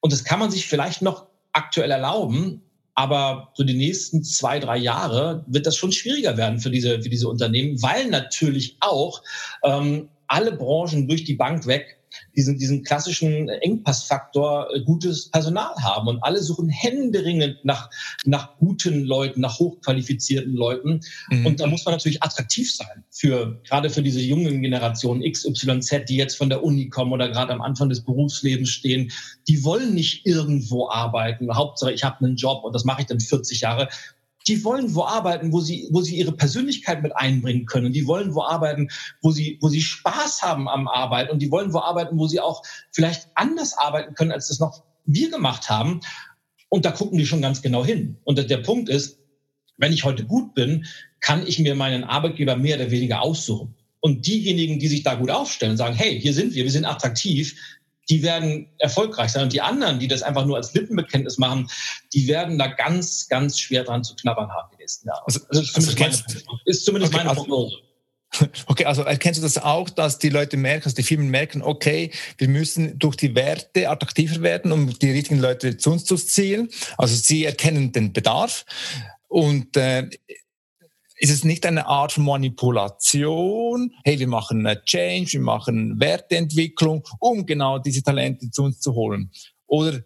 Und das kann man sich vielleicht noch aktuell erlauben. Aber so die nächsten zwei, drei Jahre wird das schon schwieriger werden für diese, für diese Unternehmen, weil natürlich auch ähm, alle Branchen durch die Bank weg diesen, diesen klassischen Engpassfaktor äh, gutes Personal haben. Und alle suchen händeringend nach, nach guten Leuten, nach hochqualifizierten Leuten. Mhm. Und da muss man natürlich attraktiv sein für, gerade für diese jungen Generationen XYZ, die jetzt von der Uni kommen oder gerade am Anfang des Berufslebens stehen. Die wollen nicht irgendwo arbeiten. Hauptsache, ich habe einen Job und das mache ich dann 40 Jahre die wollen wo arbeiten, wo sie, wo sie ihre Persönlichkeit mit einbringen können. Die wollen wo arbeiten, wo sie, wo sie Spaß haben am Arbeit und die wollen wo arbeiten, wo sie auch vielleicht anders arbeiten können, als das noch wir gemacht haben. Und da gucken die schon ganz genau hin. Und der Punkt ist, wenn ich heute gut bin, kann ich mir meinen Arbeitgeber mehr oder weniger aussuchen. Und diejenigen, die sich da gut aufstellen, sagen, hey, hier sind wir, wir sind attraktiv, die werden erfolgreich sein. Und die anderen, die das einfach nur als Lippenbekenntnis machen, die werden da ganz, ganz schwer dran zu knabbern haben die nächsten Jahre. Also, also ist, zumindest also meine, ist zumindest okay, meine also Prognose. [laughs] Okay, also erkennst du das auch, dass die Leute merken, dass die Firmen merken, okay, wir müssen durch die Werte attraktiver werden, um die richtigen Leute zu uns zu ziehen. Also sie erkennen den Bedarf und äh, ist es nicht eine Art von Manipulation? Hey, wir machen eine Change, wir machen Werteentwicklung, um genau diese Talente zu uns zu holen. Oder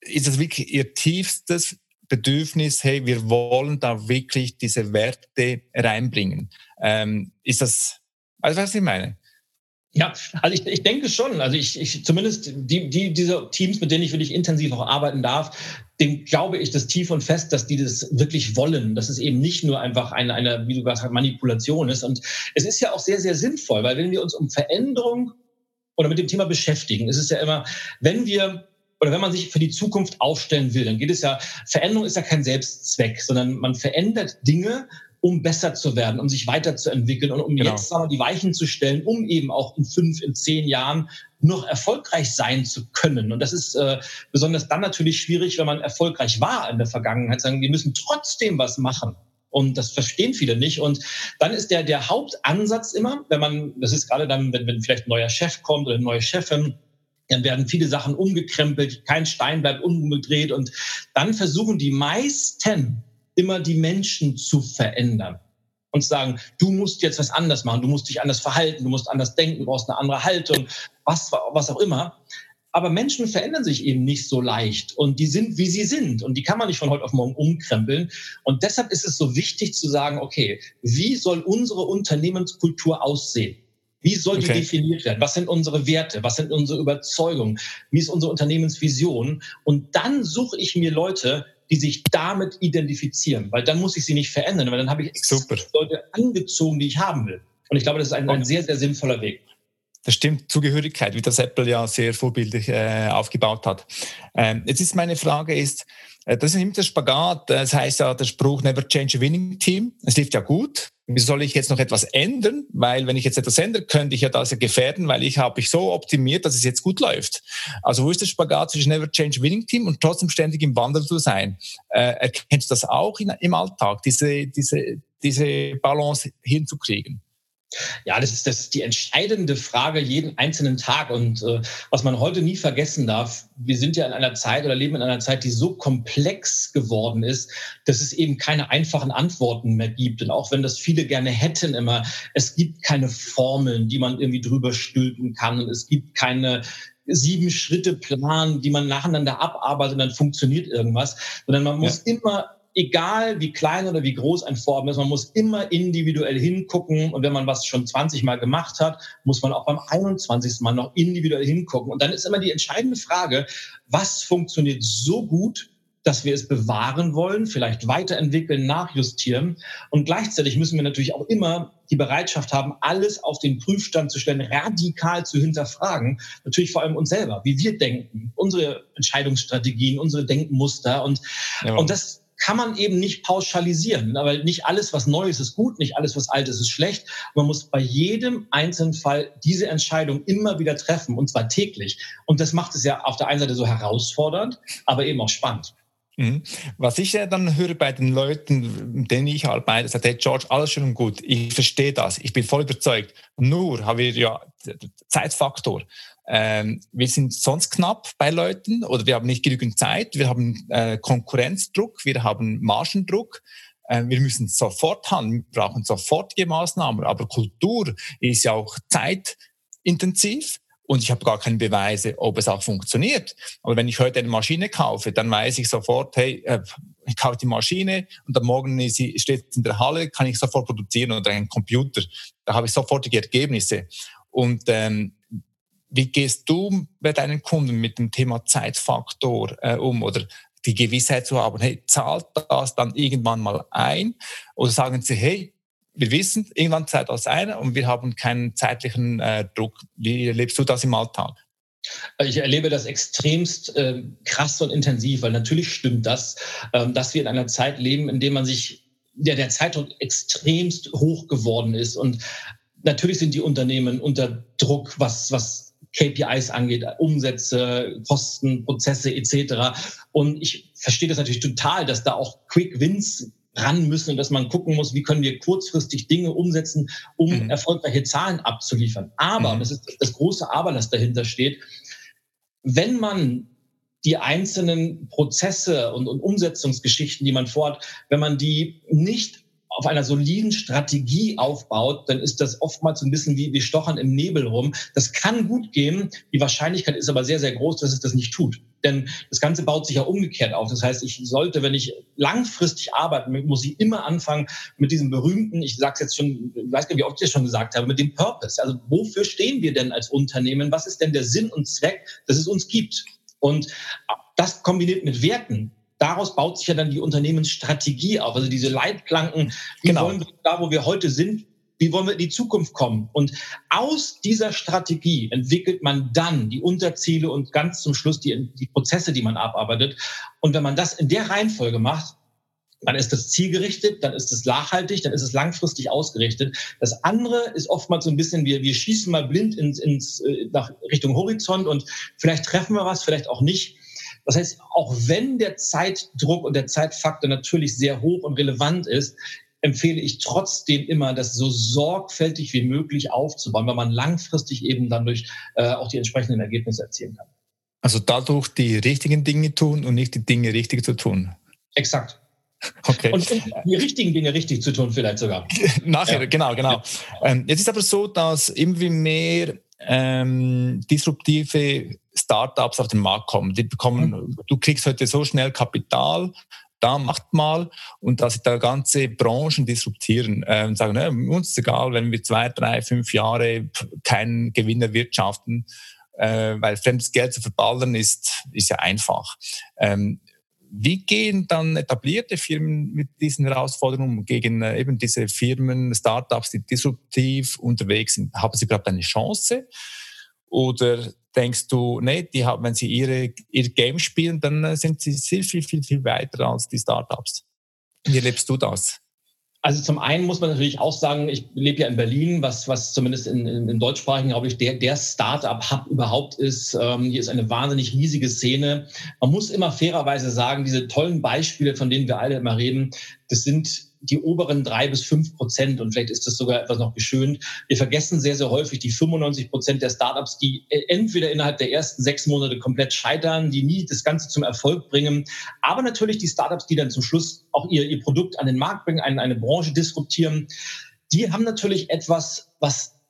ist es wirklich ihr tiefstes Bedürfnis, hey, wir wollen da wirklich diese Werte reinbringen? Ähm, ist das, also was ich meine? Ja, also ich, ich denke schon. Also ich, ich zumindest die, die, diese Teams, mit denen ich wirklich intensiv auch arbeiten darf, dem glaube ich das tief und fest, dass die das wirklich wollen. Dass es eben nicht nur einfach eine, eine wie du gesagt hast, Manipulation ist. Und es ist ja auch sehr, sehr sinnvoll, weil wenn wir uns um Veränderung oder mit dem Thema beschäftigen, ist es ja immer, wenn wir oder wenn man sich für die Zukunft aufstellen will, dann geht es ja, Veränderung ist ja kein Selbstzweck, sondern man verändert Dinge, um besser zu werden, um sich weiterzuentwickeln und um genau. jetzt sagen wir, die Weichen zu stellen, um eben auch in fünf, in zehn Jahren noch erfolgreich sein zu können. Und das ist äh, besonders dann natürlich schwierig, wenn man erfolgreich war in der Vergangenheit. Sagen, wir müssen trotzdem was machen. Und das verstehen viele nicht. Und dann ist der, der Hauptansatz immer, wenn man, das ist gerade dann, wenn, wenn vielleicht ein neuer Chef kommt oder eine neue Chefin, dann werden viele Sachen umgekrempelt, kein Stein bleibt umgedreht. Und dann versuchen die meisten immer die Menschen zu verändern und sagen, du musst jetzt was anders machen, du musst dich anders verhalten, du musst anders denken, du brauchst eine andere Haltung, was, was auch immer. Aber Menschen verändern sich eben nicht so leicht und die sind, wie sie sind und die kann man nicht von heute auf morgen umkrempeln. Und deshalb ist es so wichtig zu sagen, okay, wie soll unsere Unternehmenskultur aussehen? Wie soll die okay. definiert werden? Was sind unsere Werte? Was sind unsere Überzeugungen? Wie ist unsere Unternehmensvision? Und dann suche ich mir Leute, die sich damit identifizieren, weil dann muss ich sie nicht verändern, weil dann habe ich Super. Leute angezogen, die ich haben will. Und ich glaube, das ist ein, ein sehr, sehr sinnvoller Weg. Das stimmt, Zugehörigkeit, wie das Apple ja sehr vorbildlich äh, aufgebaut hat. Ähm, jetzt ist meine Frage ist, das ist immer der Spagat, das heißt ja der Spruch Never change a winning team. Es lief ja gut, wieso soll ich jetzt noch etwas ändern? Weil wenn ich jetzt etwas ändere, könnte ich ja das ja gefährden, weil ich habe mich so optimiert, dass es jetzt gut läuft. Also wo ist der Spagat zwischen Never Change Winning Team und trotzdem ständig im Wandel zu sein? Äh, erkennst du das auch in, im Alltag, diese, diese, diese Balance hinzukriegen? Ja, das ist, das ist die entscheidende Frage jeden einzelnen Tag. Und äh, was man heute nie vergessen darf, wir sind ja in einer Zeit oder leben in einer Zeit, die so komplex geworden ist, dass es eben keine einfachen Antworten mehr gibt. Und auch wenn das viele gerne hätten immer, es gibt keine Formeln, die man irgendwie drüber stülpen kann. Und es gibt keine sieben Schritte Plan, die man nacheinander abarbeitet und dann funktioniert irgendwas, sondern man muss ja. immer egal wie klein oder wie groß ein Vorhaben ist, man muss immer individuell hingucken. Und wenn man was schon 20 Mal gemacht hat, muss man auch beim 21. Mal noch individuell hingucken. Und dann ist immer die entscheidende Frage, was funktioniert so gut, dass wir es bewahren wollen, vielleicht weiterentwickeln, nachjustieren. Und gleichzeitig müssen wir natürlich auch immer die Bereitschaft haben, alles auf den Prüfstand zu stellen, radikal zu hinterfragen. Natürlich vor allem uns selber, wie wir denken, unsere Entscheidungsstrategien, unsere Denkmuster. Und, ja. und das, kann man eben nicht pauschalisieren, weil nicht alles, was neu ist, ist gut, nicht alles, was alt ist, ist schlecht. Man muss bei jedem einzelnen Fall diese Entscheidung immer wieder treffen und zwar täglich. Und das macht es ja auf der einen Seite so herausfordernd, aber eben auch spannend. Mhm. Was ich ja dann höre bei den Leuten, denen ich arbeite, sagt, hey George, alles schön und gut, ich verstehe das, ich bin voll überzeugt. Nur haben wir ja Zeitfaktor. Ähm, wir sind sonst knapp bei Leuten oder wir haben nicht genügend Zeit, wir haben äh, Konkurrenzdruck, wir haben Margendruck. Äh, wir müssen sofort handeln, wir brauchen sofortige Maßnahmen. Aber Kultur ist ja auch zeitintensiv und ich habe gar keine Beweise, ob es auch funktioniert. Aber wenn ich heute eine Maschine kaufe, dann weiß ich sofort, hey, äh, ich kaufe die Maschine und am Morgen sie, steht in der Halle, kann ich sofort produzieren oder einen Computer. Da habe ich sofortige Ergebnisse. Und ähm, wie gehst du bei deinen Kunden mit dem Thema Zeitfaktor äh, um oder die Gewissheit zu haben, hey, zahlt das dann irgendwann mal ein? Oder sagen sie, hey, wir wissen, irgendwann zahlt das ein und wir haben keinen zeitlichen äh, Druck. Wie erlebst du das im Alltag? Ich erlebe das extremst äh, krass und intensiv, weil natürlich stimmt das, äh, dass wir in einer Zeit leben, in der man sich, der der Zeitdruck extremst hoch geworden ist. Und natürlich sind die Unternehmen unter Druck, was, was KPIs angeht, Umsätze, Kosten, Prozesse etc. Und ich verstehe das natürlich total, dass da auch Quick Wins ran müssen und dass man gucken muss, wie können wir kurzfristig Dinge umsetzen, um mhm. erfolgreiche Zahlen abzuliefern. Aber, mhm. das ist das große Aber, das dahinter steht, wenn man die einzelnen Prozesse und, und Umsetzungsgeschichten, die man vorhat, wenn man die nicht auf einer soliden Strategie aufbaut, dann ist das oftmals ein bisschen wie, wie Stochern im Nebel rum. Das kann gut gehen. Die Wahrscheinlichkeit ist aber sehr, sehr groß, dass es das nicht tut. Denn das Ganze baut sich ja umgekehrt auf. Das heißt, ich sollte, wenn ich langfristig arbeiten muss ich immer anfangen mit diesem berühmten, ich sage es jetzt schon, ich weiß gar nicht, wie oft ich das schon gesagt habe, mit dem Purpose. Also wofür stehen wir denn als Unternehmen? Was ist denn der Sinn und Zweck, dass es uns gibt? Und das kombiniert mit Werten, daraus baut sich ja dann die Unternehmensstrategie auf. Also diese Leitplanken, wie genau. wollen wir da, wo wir heute sind, wie wollen wir in die Zukunft kommen? Und aus dieser Strategie entwickelt man dann die Unterziele und ganz zum Schluss die, die Prozesse, die man abarbeitet. Und wenn man das in der Reihenfolge macht, dann ist das zielgerichtet, dann ist es nachhaltig, dann ist es langfristig ausgerichtet. Das andere ist oftmals so ein bisschen, wir, wir schießen mal blind ins, ins, äh, nach Richtung Horizont und vielleicht treffen wir was, vielleicht auch nicht. Das heißt, auch wenn der Zeitdruck und der Zeitfaktor natürlich sehr hoch und relevant ist, empfehle ich trotzdem immer, das so sorgfältig wie möglich aufzubauen, weil man langfristig eben dann durch äh, auch die entsprechenden Ergebnisse erzielen kann. Also dadurch die richtigen Dinge tun und nicht die Dinge richtig zu tun. Exakt. Okay. Und, die richtigen Dinge richtig zu tun, vielleicht sogar. [laughs] Nachher, ja. genau, genau. Ähm, jetzt ist aber so, dass irgendwie mehr ähm, disruptive Startups auf den Markt kommen. Die bekommen, mhm. du kriegst heute so schnell Kapital, da macht mal und dass sie da ganze Branchen disruptieren äh, und sagen, ne, uns ist egal, wenn wir zwei, drei, fünf Jahre keinen Gewinn erwirtschaften, äh, weil fremdes Geld zu verballern ist, ist ja einfach. Ähm, wie gehen dann etablierte Firmen mit diesen Herausforderungen gegen äh, eben diese Firmen, Startups, die disruptiv unterwegs sind? Haben sie überhaupt eine Chance? Oder denkst du, nee, die haben, wenn sie ihre, ihr Game spielen, dann äh, sind sie sehr viel, viel, viel weiter als die Startups? Wie erlebst du das? Also zum einen muss man natürlich auch sagen, ich lebe ja in Berlin, was, was zumindest in, in, im deutschsprachigen, glaube ich, der, der Start-up-Hub überhaupt ist. Ähm, hier ist eine wahnsinnig riesige Szene. Man muss immer fairerweise sagen, diese tollen Beispiele, von denen wir alle immer reden, das sind die oberen drei bis fünf Prozent und vielleicht ist das sogar etwas noch geschönt. Wir vergessen sehr, sehr häufig die 95 Prozent der Startups, die äh, entweder innerhalb der ersten sechs Monate komplett scheitern, die nie das Ganze zum Erfolg bringen, aber natürlich die Startups, die dann zum Schluss auch ihr, ihr Produkt an den Markt bringen, eine, eine Branche disruptieren. Die haben natürlich etwas, was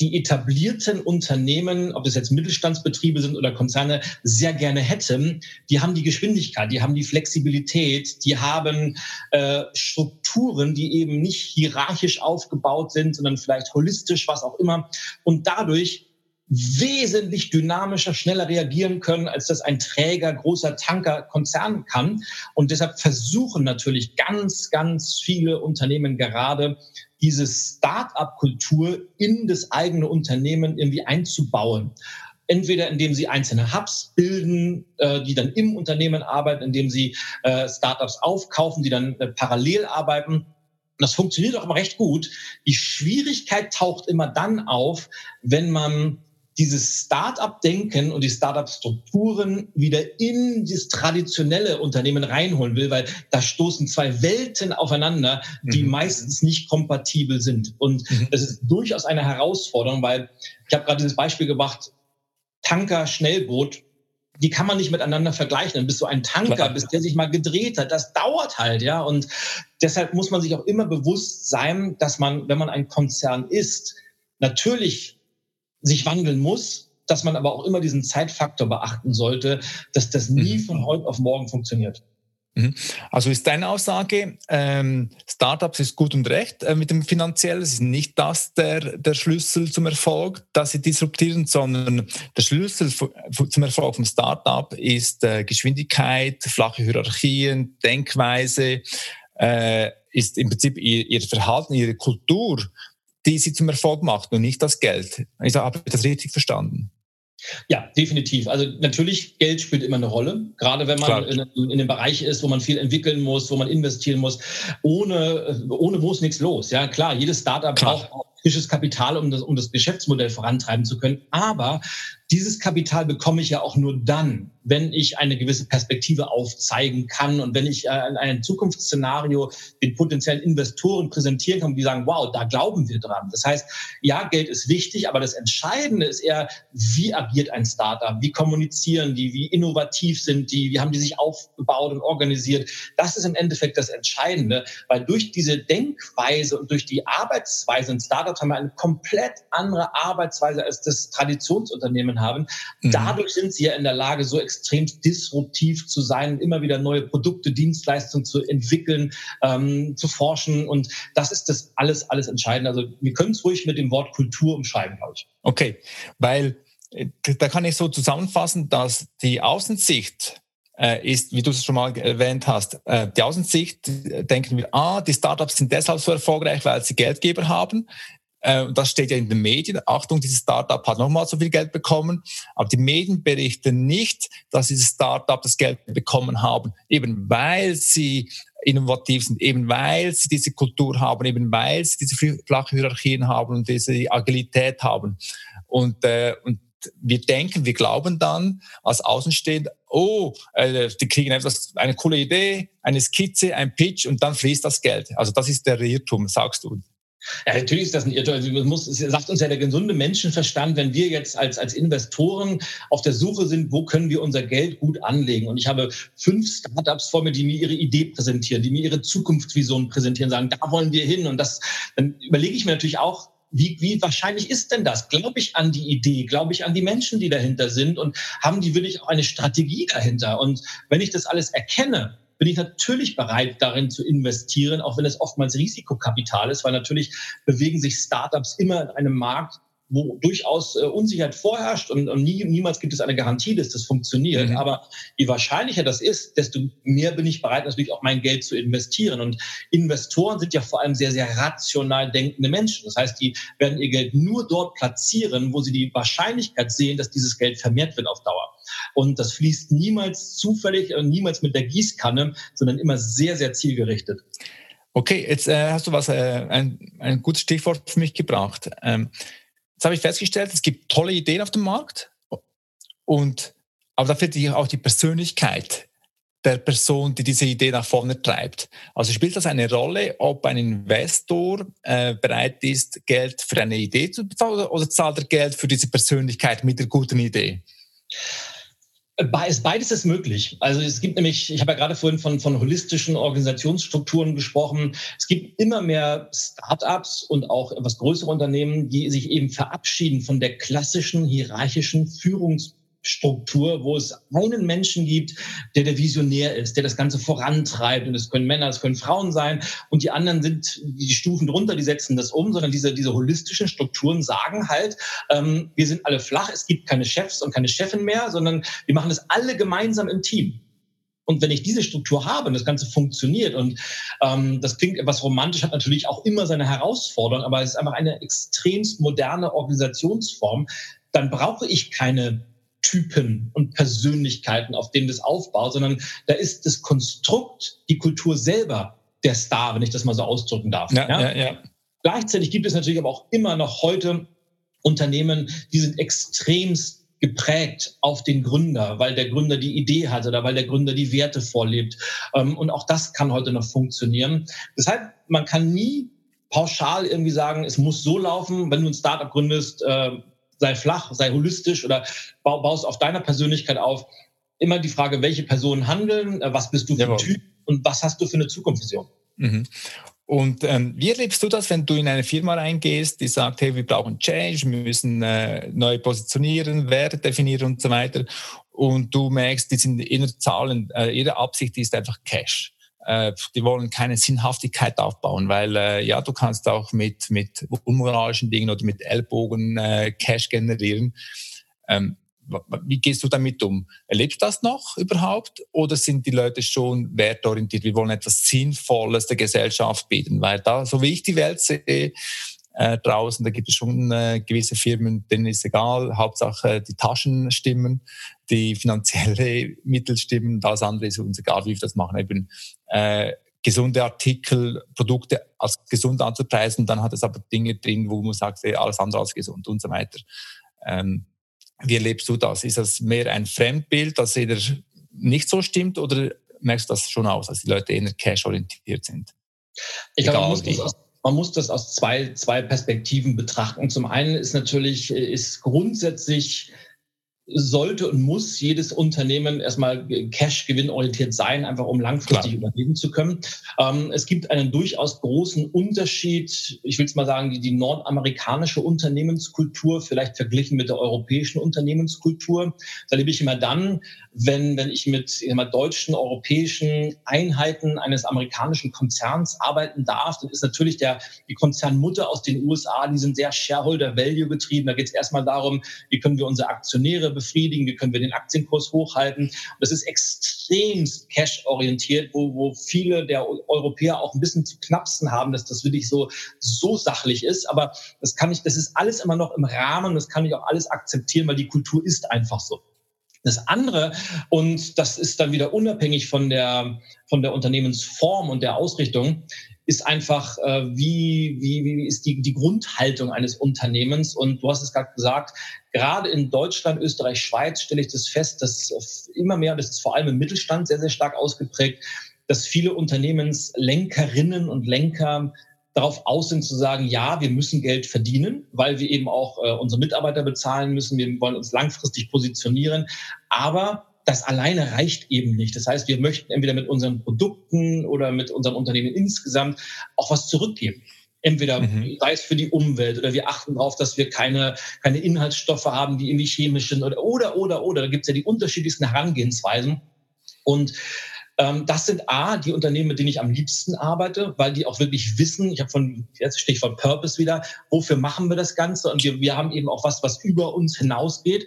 die etablierten Unternehmen, ob es jetzt Mittelstandsbetriebe sind oder Konzerne, sehr gerne hätten. Die haben die Geschwindigkeit, die haben die Flexibilität, die haben äh, Strukturen, die eben nicht hierarchisch aufgebaut sind, sondern vielleicht holistisch, was auch immer. Und dadurch wesentlich dynamischer, schneller reagieren können, als das ein träger, großer Tankerkonzern kann. Und deshalb versuchen natürlich ganz, ganz viele Unternehmen gerade, diese Start-up-Kultur in das eigene Unternehmen irgendwie einzubauen. Entweder indem sie einzelne Hubs bilden, äh, die dann im Unternehmen arbeiten, indem sie äh, Startups aufkaufen, die dann äh, parallel arbeiten. Das funktioniert auch immer recht gut. Die Schwierigkeit taucht immer dann auf, wenn man dieses Start-up-Denken und die Start-up-Strukturen wieder in das traditionelle Unternehmen reinholen will, weil da stoßen zwei Welten aufeinander, die mhm. meistens nicht kompatibel sind. Und mhm. das ist durchaus eine Herausforderung, weil ich habe gerade dieses Beispiel gemacht, Tanker, Schnellboot, die kann man nicht miteinander vergleichen. Dann bist du ein Tanker, Klar. bis der sich mal gedreht hat. Das dauert halt, ja. Und deshalb muss man sich auch immer bewusst sein, dass man, wenn man ein Konzern ist, natürlich sich wandeln muss, dass man aber auch immer diesen Zeitfaktor beachten sollte, dass das nie mhm. von heute auf morgen funktioniert. Mhm. Also ist deine Aussage, ähm, Startups ist gut und recht äh, mit dem finanziellen, es ist nicht das der, der Schlüssel zum Erfolg, dass sie disruptieren, sondern der Schlüssel zum Erfolg vom Startup ist äh, Geschwindigkeit, flache Hierarchien, Denkweise, äh, ist im Prinzip ihr, ihr Verhalten, ihre Kultur die sie zum Erfolg macht und nicht das Geld. Ich habe das richtig verstanden. Ja, definitiv. Also natürlich, Geld spielt immer eine Rolle, gerade wenn man in, in, einem Bereich ist, wo man viel entwickeln muss, wo man investieren muss. Ohne, ohne wo ist nichts los. Ja, klar, jedes Startup braucht frisches Kapital, um das, um das Geschäftsmodell vorantreiben zu können. Aber dieses Kapital bekomme ich ja auch nur dann, wenn ich eine gewisse Perspektive aufzeigen kann und wenn ich äh, ein Zukunftsszenario den potenziellen Investoren präsentieren kann, die sagen, wow, da glauben wir dran. Das heißt, ja, Geld ist wichtig, aber das Entscheidende ist eher, wie agiert ein Startup, wie kommunizieren die, wie innovativ sind die, wie haben die sich aufgebaut und organisiert. Das ist im Endeffekt das Entscheidende, weil durch diese Denkweise und durch die Arbeitsweise in Startups haben wir eine komplett andere Arbeitsweise als das Traditionsunternehmen haben. Mhm. Dadurch sind sie ja in der Lage, so extrem disruptiv zu sein, immer wieder neue Produkte, Dienstleistungen zu entwickeln, ähm, zu forschen. Und das ist das alles, alles entscheidend. Also wir können es ruhig mit dem Wort Kultur umschreiben, glaube ich. Okay, weil äh, da kann ich so zusammenfassen, dass die Außensicht äh, ist, wie du es schon mal erwähnt hast, äh, die Außensicht, denken wir, ah, die Startups sind deshalb so erfolgreich, weil sie Geldgeber haben. Äh, das steht ja in den Medien. Achtung, dieses Startup hat nochmal so viel Geld bekommen. Aber die Medien berichten nicht, dass dieses Startup das Geld bekommen haben, eben weil sie innovativ sind, eben weil sie diese Kultur haben, eben weil sie diese flache Hierarchien haben und diese Agilität haben. Und, äh, und wir denken, wir glauben dann als Außenstehender, oh, äh, die kriegen etwas, eine coole Idee, eine Skizze, ein Pitch und dann fließt das Geld. Also das ist der Irrtum, sagst du. Ja, natürlich ist das ein Irrtum. Also muss, sagt uns ja der gesunde Menschenverstand, wenn wir jetzt als, als Investoren auf der Suche sind, wo können wir unser Geld gut anlegen? Und ich habe fünf Startups vor mir, die mir ihre Idee präsentieren, die mir ihre Zukunftsvision präsentieren, sagen, da wollen wir hin. Und das, dann überlege ich mir natürlich auch, wie, wie wahrscheinlich ist denn das? Glaube ich an die Idee? Glaube ich an die Menschen, die dahinter sind? Und haben die wirklich auch eine Strategie dahinter? Und wenn ich das alles erkenne, bin ich natürlich bereit, darin zu investieren, auch wenn es oftmals Risikokapital ist, weil natürlich bewegen sich Startups immer in einem Markt, wo durchaus äh, Unsicherheit vorherrscht und, und nie, niemals gibt es eine Garantie, dass das funktioniert. Mhm. Aber je wahrscheinlicher das ist, desto mehr bin ich bereit, natürlich auch mein Geld zu investieren. Und Investoren sind ja vor allem sehr, sehr rational denkende Menschen. Das heißt, die werden ihr Geld nur dort platzieren, wo sie die Wahrscheinlichkeit sehen, dass dieses Geld vermehrt wird auf Dauer. Und das fließt niemals zufällig und niemals mit der Gießkanne, sondern immer sehr, sehr zielgerichtet. Okay, jetzt äh, hast du was, äh, ein, ein gutes Stichwort für mich gebracht. Ähm, jetzt habe ich festgestellt, es gibt tolle Ideen auf dem Markt und aber da fehlt auch die Persönlichkeit der Person, die diese Idee nach vorne treibt. Also spielt das eine Rolle, ob ein Investor äh, bereit ist, Geld für eine Idee zu bezahlen oder zahlt er Geld für diese Persönlichkeit mit der guten Idee? Beides ist möglich. Also es gibt nämlich, ich habe ja gerade vorhin von, von holistischen Organisationsstrukturen gesprochen. Es gibt immer mehr Startups und auch etwas größere Unternehmen, die sich eben verabschieden von der klassischen hierarchischen Führungs Struktur, wo es einen Menschen gibt, der der Visionär ist, der das Ganze vorantreibt. Und es können Männer, es können Frauen sein. Und die anderen sind die Stufen drunter, die setzen das um, sondern diese, diese holistischen Strukturen sagen halt, ähm, wir sind alle flach, es gibt keine Chefs und keine Chefin mehr, sondern wir machen das alle gemeinsam im Team. Und wenn ich diese Struktur habe und das Ganze funktioniert und ähm, das klingt etwas romantisch, hat natürlich auch immer seine Herausforderungen, aber es ist einfach eine extremst moderne Organisationsform, dann brauche ich keine Typen und Persönlichkeiten, auf denen das aufbaut, sondern da ist das Konstrukt, die Kultur selber der Star, wenn ich das mal so ausdrücken darf. Ja, ja? Ja, Gleichzeitig gibt es natürlich aber auch immer noch heute Unternehmen, die sind extremst geprägt auf den Gründer, weil der Gründer die Idee hat oder weil der Gründer die Werte vorlebt. Ähm, und auch das kann heute noch funktionieren. Deshalb, man kann nie pauschal irgendwie sagen, es muss so laufen, wenn du ein Startup gründest, äh, sei flach, sei holistisch oder bau, baust auf deiner Persönlichkeit auf. Immer die Frage, welche Personen handeln, äh, was bist du für ein Typ und was hast du für eine Zukunftsvision? Mhm. Und ähm, wie erlebst du das, wenn du in eine Firma reingehst, die sagt, hey, wir brauchen Change, wir müssen äh, neu positionieren, Werte definieren und so weiter. Und du merkst, die sind innere Zahlen, äh, ihre Absicht ist einfach Cash äh, die wollen keine Sinnhaftigkeit aufbauen, weil äh, ja, du kannst auch mit, mit unmoralischen Dingen oder mit Ellbogen äh, Cash generieren. Ähm, wie gehst du damit um? Erlebst du das noch überhaupt? Oder sind die Leute schon wertorientiert? Wir wollen etwas Sinnvolles der Gesellschaft bieten, weil da, so wie ich die Welt sehe, äh, draußen, da gibt es schon äh, gewisse Firmen, denen ist egal, Hauptsache die Taschen stimmen, die finanzielle [laughs] Mittel stimmen, das andere ist uns egal, wie wir das machen. Eben äh, gesunde Artikel, Produkte als gesund anzupreisen, dann hat es aber Dinge drin, wo man sagt, alles andere als gesund und so weiter. Ähm, wie erlebst du das? Ist das mehr ein Fremdbild, das eher nicht so stimmt oder merkst du das schon aus, dass die Leute eher cash-orientiert sind? Ich glaube, man muss, das man muss das aus zwei, zwei Perspektiven betrachten. Zum einen ist natürlich, ist grundsätzlich sollte und muss jedes Unternehmen erstmal Cash-gewinnorientiert sein, einfach um langfristig Klar. überleben zu können. Ähm, es gibt einen durchaus großen Unterschied, ich will es mal sagen, die, die nordamerikanische Unternehmenskultur, vielleicht verglichen mit der europäischen Unternehmenskultur. Das erlebe ich immer dann, wenn, wenn ich mit immer, deutschen, europäischen Einheiten eines amerikanischen Konzerns arbeiten darf, dann ist natürlich der, die Konzernmutter aus den USA, die sind sehr Shareholder-Value getrieben. Da geht es erstmal darum, wie können wir unsere Aktionäre befriedigen, wie können wir den Aktienkurs hochhalten. Und das ist extremst cash-orientiert, wo, wo viele der Europäer auch ein bisschen zu knapsen haben, dass das wirklich so, so sachlich ist. Aber das kann ich, das ist alles immer noch im Rahmen, das kann ich auch alles akzeptieren, weil die Kultur ist einfach so. Das andere, und das ist dann wieder unabhängig von der, von der Unternehmensform und der Ausrichtung, ist einfach, äh, wie, wie, wie ist die, die Grundhaltung eines Unternehmens. Und du hast es gerade gesagt, gerade in Deutschland, Österreich, Schweiz stelle ich das fest, dass immer mehr, das ist vor allem im Mittelstand sehr, sehr stark ausgeprägt, dass viele Unternehmenslenkerinnen und Lenker darauf aus sind zu sagen, ja, wir müssen Geld verdienen, weil wir eben auch äh, unsere Mitarbeiter bezahlen müssen, wir wollen uns langfristig positionieren, aber das alleine reicht eben nicht. Das heißt, wir möchten entweder mit unseren Produkten oder mit unserem Unternehmen insgesamt auch was zurückgeben. Entweder mhm. sei es für die Umwelt oder wir achten darauf, dass wir keine, keine Inhaltsstoffe haben, die irgendwie chemisch sind oder, oder, oder, oder. Da gibt es ja die unterschiedlichsten Herangehensweisen. Und das sind A, die Unternehmen, mit denen ich am liebsten arbeite, weil die auch wirklich wissen, ich habe von, jetzt Stichwort Purpose wieder, wofür machen wir das Ganze? Und wir, wir haben eben auch was, was über uns hinausgeht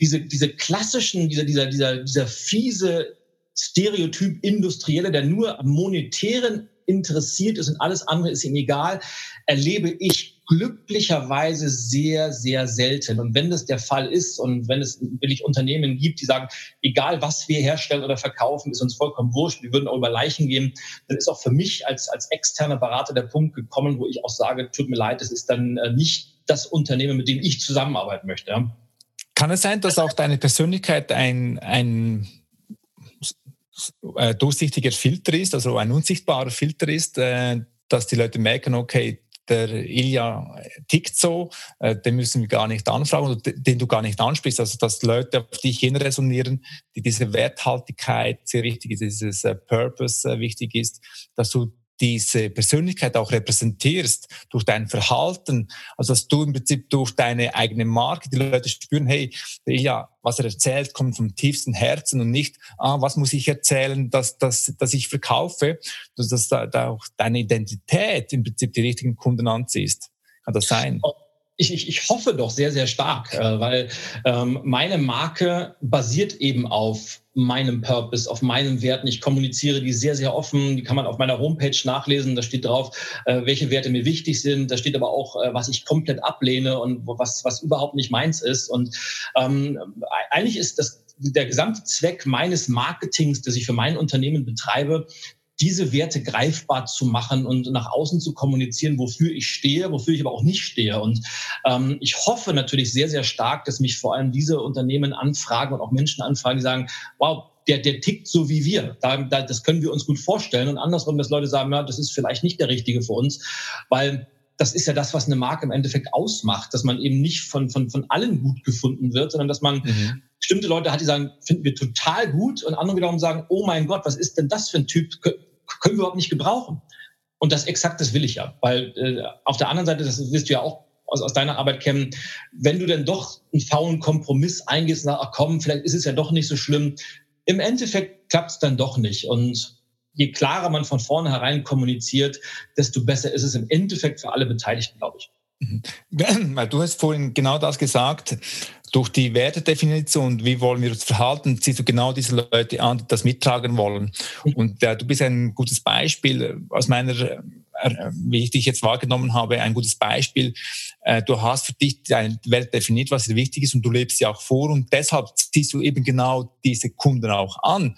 diese, diese klassischen, dieser, dieser, dieser, dieser fiese Stereotyp Industrielle, der nur am Monetären interessiert ist und alles andere ist ihm egal, erlebe ich glücklicherweise sehr, sehr selten. Und wenn das der Fall ist und wenn es wirklich Unternehmen gibt, die sagen, egal was wir herstellen oder verkaufen, ist uns vollkommen wurscht, wir würden auch über Leichen gehen, dann ist auch für mich als, als externer Berater der Punkt gekommen, wo ich auch sage, tut mir leid, es ist dann äh, nicht das Unternehmen, mit dem ich zusammenarbeiten möchte. Kann es sein, dass auch deine Persönlichkeit ein, ein äh, durchsichtiger Filter ist, also ein unsichtbarer Filter ist, äh, dass die Leute merken, okay, der Ilja tickt so, äh, den müssen wir gar nicht anfragen oder den du gar nicht ansprichst. Also dass Leute auf dich hin resonieren, die diese Werthaltigkeit sehr wichtig ist, dieses äh, Purpose äh, wichtig ist, dass du diese Persönlichkeit auch repräsentierst durch dein Verhalten, also dass du im Prinzip durch deine eigene Marke die Leute spüren, hey, ja, was er erzählt, kommt vom tiefsten Herzen und nicht, ah, was muss ich erzählen, dass, dass, dass ich verkaufe, dass, dass da auch deine Identität im Prinzip die richtigen Kunden anziehst. Kann das sein? Oh, ich, ich, ich hoffe doch sehr, sehr stark, äh, weil ähm, meine Marke basiert eben auf meinem Purpose, auf meinen Werten. Ich kommuniziere die sehr, sehr offen. Die kann man auf meiner Homepage nachlesen. Da steht drauf, äh, welche Werte mir wichtig sind. Da steht aber auch, äh, was ich komplett ablehne und was, was überhaupt nicht meins ist. Und ähm, eigentlich ist das der gesamte Zweck meines Marketings, das ich für mein Unternehmen betreibe, diese Werte greifbar zu machen und nach außen zu kommunizieren, wofür ich stehe, wofür ich aber auch nicht stehe. Und ähm, ich hoffe natürlich sehr, sehr stark, dass mich vor allem diese Unternehmen anfragen und auch Menschen anfragen, die sagen, wow, der, der tickt so wie wir. Da, da, das können wir uns gut vorstellen. Und andersrum, dass Leute sagen, na, das ist vielleicht nicht der Richtige für uns, weil das ist ja das, was eine Marke im Endeffekt ausmacht, dass man eben nicht von, von, von allen gut gefunden wird, sondern dass man mhm. bestimmte Leute hat, die sagen, finden wir total gut und andere wiederum sagen, oh mein Gott, was ist denn das für ein Typ, können wir überhaupt nicht gebrauchen. Und das exakt, das will ich ja. Weil äh, auf der anderen Seite, das wirst du ja auch aus, aus deiner Arbeit kennen, wenn du denn doch einen faulen Kompromiss eingehst, na, ach komm, vielleicht ist es ja doch nicht so schlimm. Im Endeffekt klappt es dann doch nicht. Und je klarer man von vornherein kommuniziert, desto besser ist es im Endeffekt für alle Beteiligten, glaube ich. Mhm. Du hast vorhin genau das gesagt. Durch die Wertedefinition, wie wollen wir uns verhalten, ziehst du genau diese Leute an, die das mittragen wollen. Und äh, du bist ein gutes Beispiel äh, aus meiner äh, wie ich dich jetzt wahrgenommen habe, ein gutes Beispiel. Äh, du hast für dich deine Welt definiert, was dir wichtig ist und du lebst sie auch vor und deshalb ziehst du eben genau diese Kunden auch an,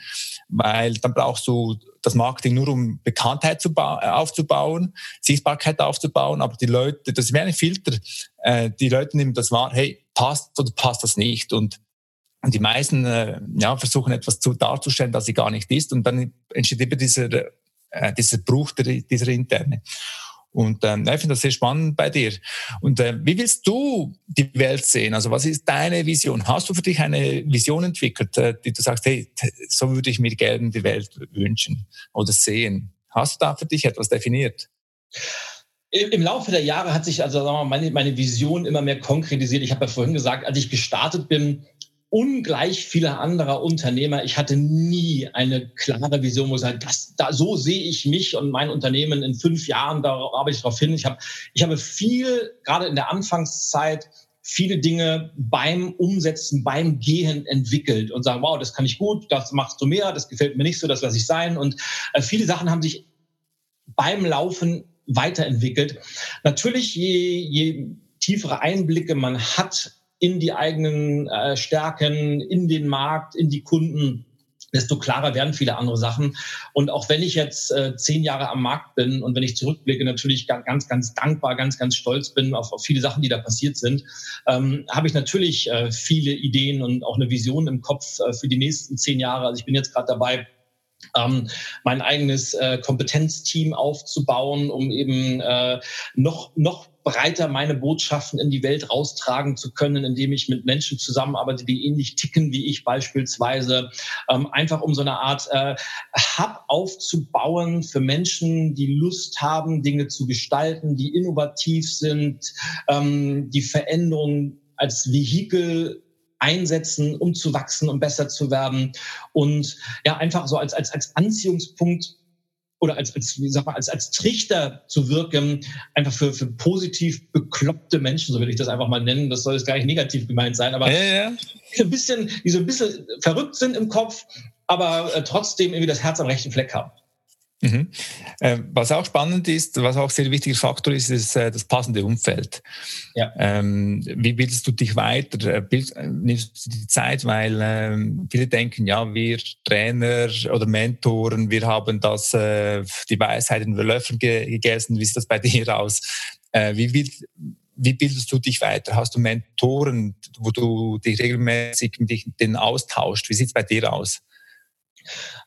weil dann brauchst du das Marketing nur, um Bekanntheit zu aufzubauen, Sichtbarkeit aufzubauen, aber die Leute, das wäre ein Filter, äh, die Leute nehmen das wahr, hey, passt oder passt das nicht und und die meisten äh, ja, versuchen etwas zu darzustellen, das sie gar nicht ist. Und dann entsteht eben dieser äh, dieser Bruch, der, dieser interne. Und ähm, ich finde das sehr spannend bei dir. Und äh, wie willst du die Welt sehen? Also was ist deine Vision? Hast du für dich eine Vision entwickelt, äh, die du sagst, hey, so würde ich mir gerne die Welt wünschen oder sehen? Hast du da für dich etwas definiert? Im Laufe der Jahre hat sich also mal, meine, meine Vision immer mehr konkretisiert. Ich habe ja vorhin gesagt, als ich gestartet bin, ungleich viele anderer Unternehmer. Ich hatte nie eine klare Vision, wo ich sage, das, da, so sehe ich mich und mein Unternehmen in fünf Jahren, da arbeite ich darauf hin. Ich habe, ich habe viel, gerade in der Anfangszeit, viele Dinge beim Umsetzen, beim Gehen entwickelt und sagen, wow, das kann ich gut, das machst du mehr, das gefällt mir nicht so, das lasse ich sein. Und äh, viele Sachen haben sich beim Laufen weiterentwickelt. Natürlich, je, je tiefere Einblicke man hat in die eigenen äh, Stärken, in den Markt, in die Kunden, desto klarer werden viele andere Sachen. Und auch wenn ich jetzt äh, zehn Jahre am Markt bin und wenn ich zurückblicke, natürlich ganz, ganz dankbar, ganz, ganz stolz bin auf, auf viele Sachen, die da passiert sind, ähm, habe ich natürlich äh, viele Ideen und auch eine Vision im Kopf äh, für die nächsten zehn Jahre. Also ich bin jetzt gerade dabei, ähm, mein eigenes äh, Kompetenzteam aufzubauen, um eben äh, noch, noch breiter meine Botschaften in die Welt raustragen zu können, indem ich mit Menschen zusammenarbeite, die ähnlich ticken wie ich beispielsweise. Ähm, einfach um so eine Art äh, Hub aufzubauen für Menschen, die Lust haben, Dinge zu gestalten, die innovativ sind, ähm, die Veränderung als Vehikel einsetzen, um zu wachsen und besser zu werden und ja einfach so als als als Anziehungspunkt oder als, als, wie sag mal, als, als Trichter zu wirken, einfach für, für positiv bekloppte Menschen, so will ich das einfach mal nennen. Das soll jetzt gar nicht negativ gemeint sein, aber ja, ja. Die, so ein bisschen, die so ein bisschen verrückt sind im Kopf, aber äh, trotzdem irgendwie das Herz am rechten Fleck haben. Mhm. Mhm. Äh, was auch spannend ist, was auch sehr wichtiger Faktor ist, ist äh, das passende Umfeld. Ja. Ähm, wie bildest du dich weiter? Äh, bild, äh, nimmst du die Zeit, weil ähm, viele denken, ja, wir Trainer oder Mentoren, wir haben das, äh, die Weisheit in den Löffeln ge gegessen. Wie sieht das bei [laughs] dir aus? Äh, wie, wie, wie bildest du dich weiter? Hast du Mentoren, wo du dich regelmäßig mit denen austauscht? Wie sieht es bei dir aus?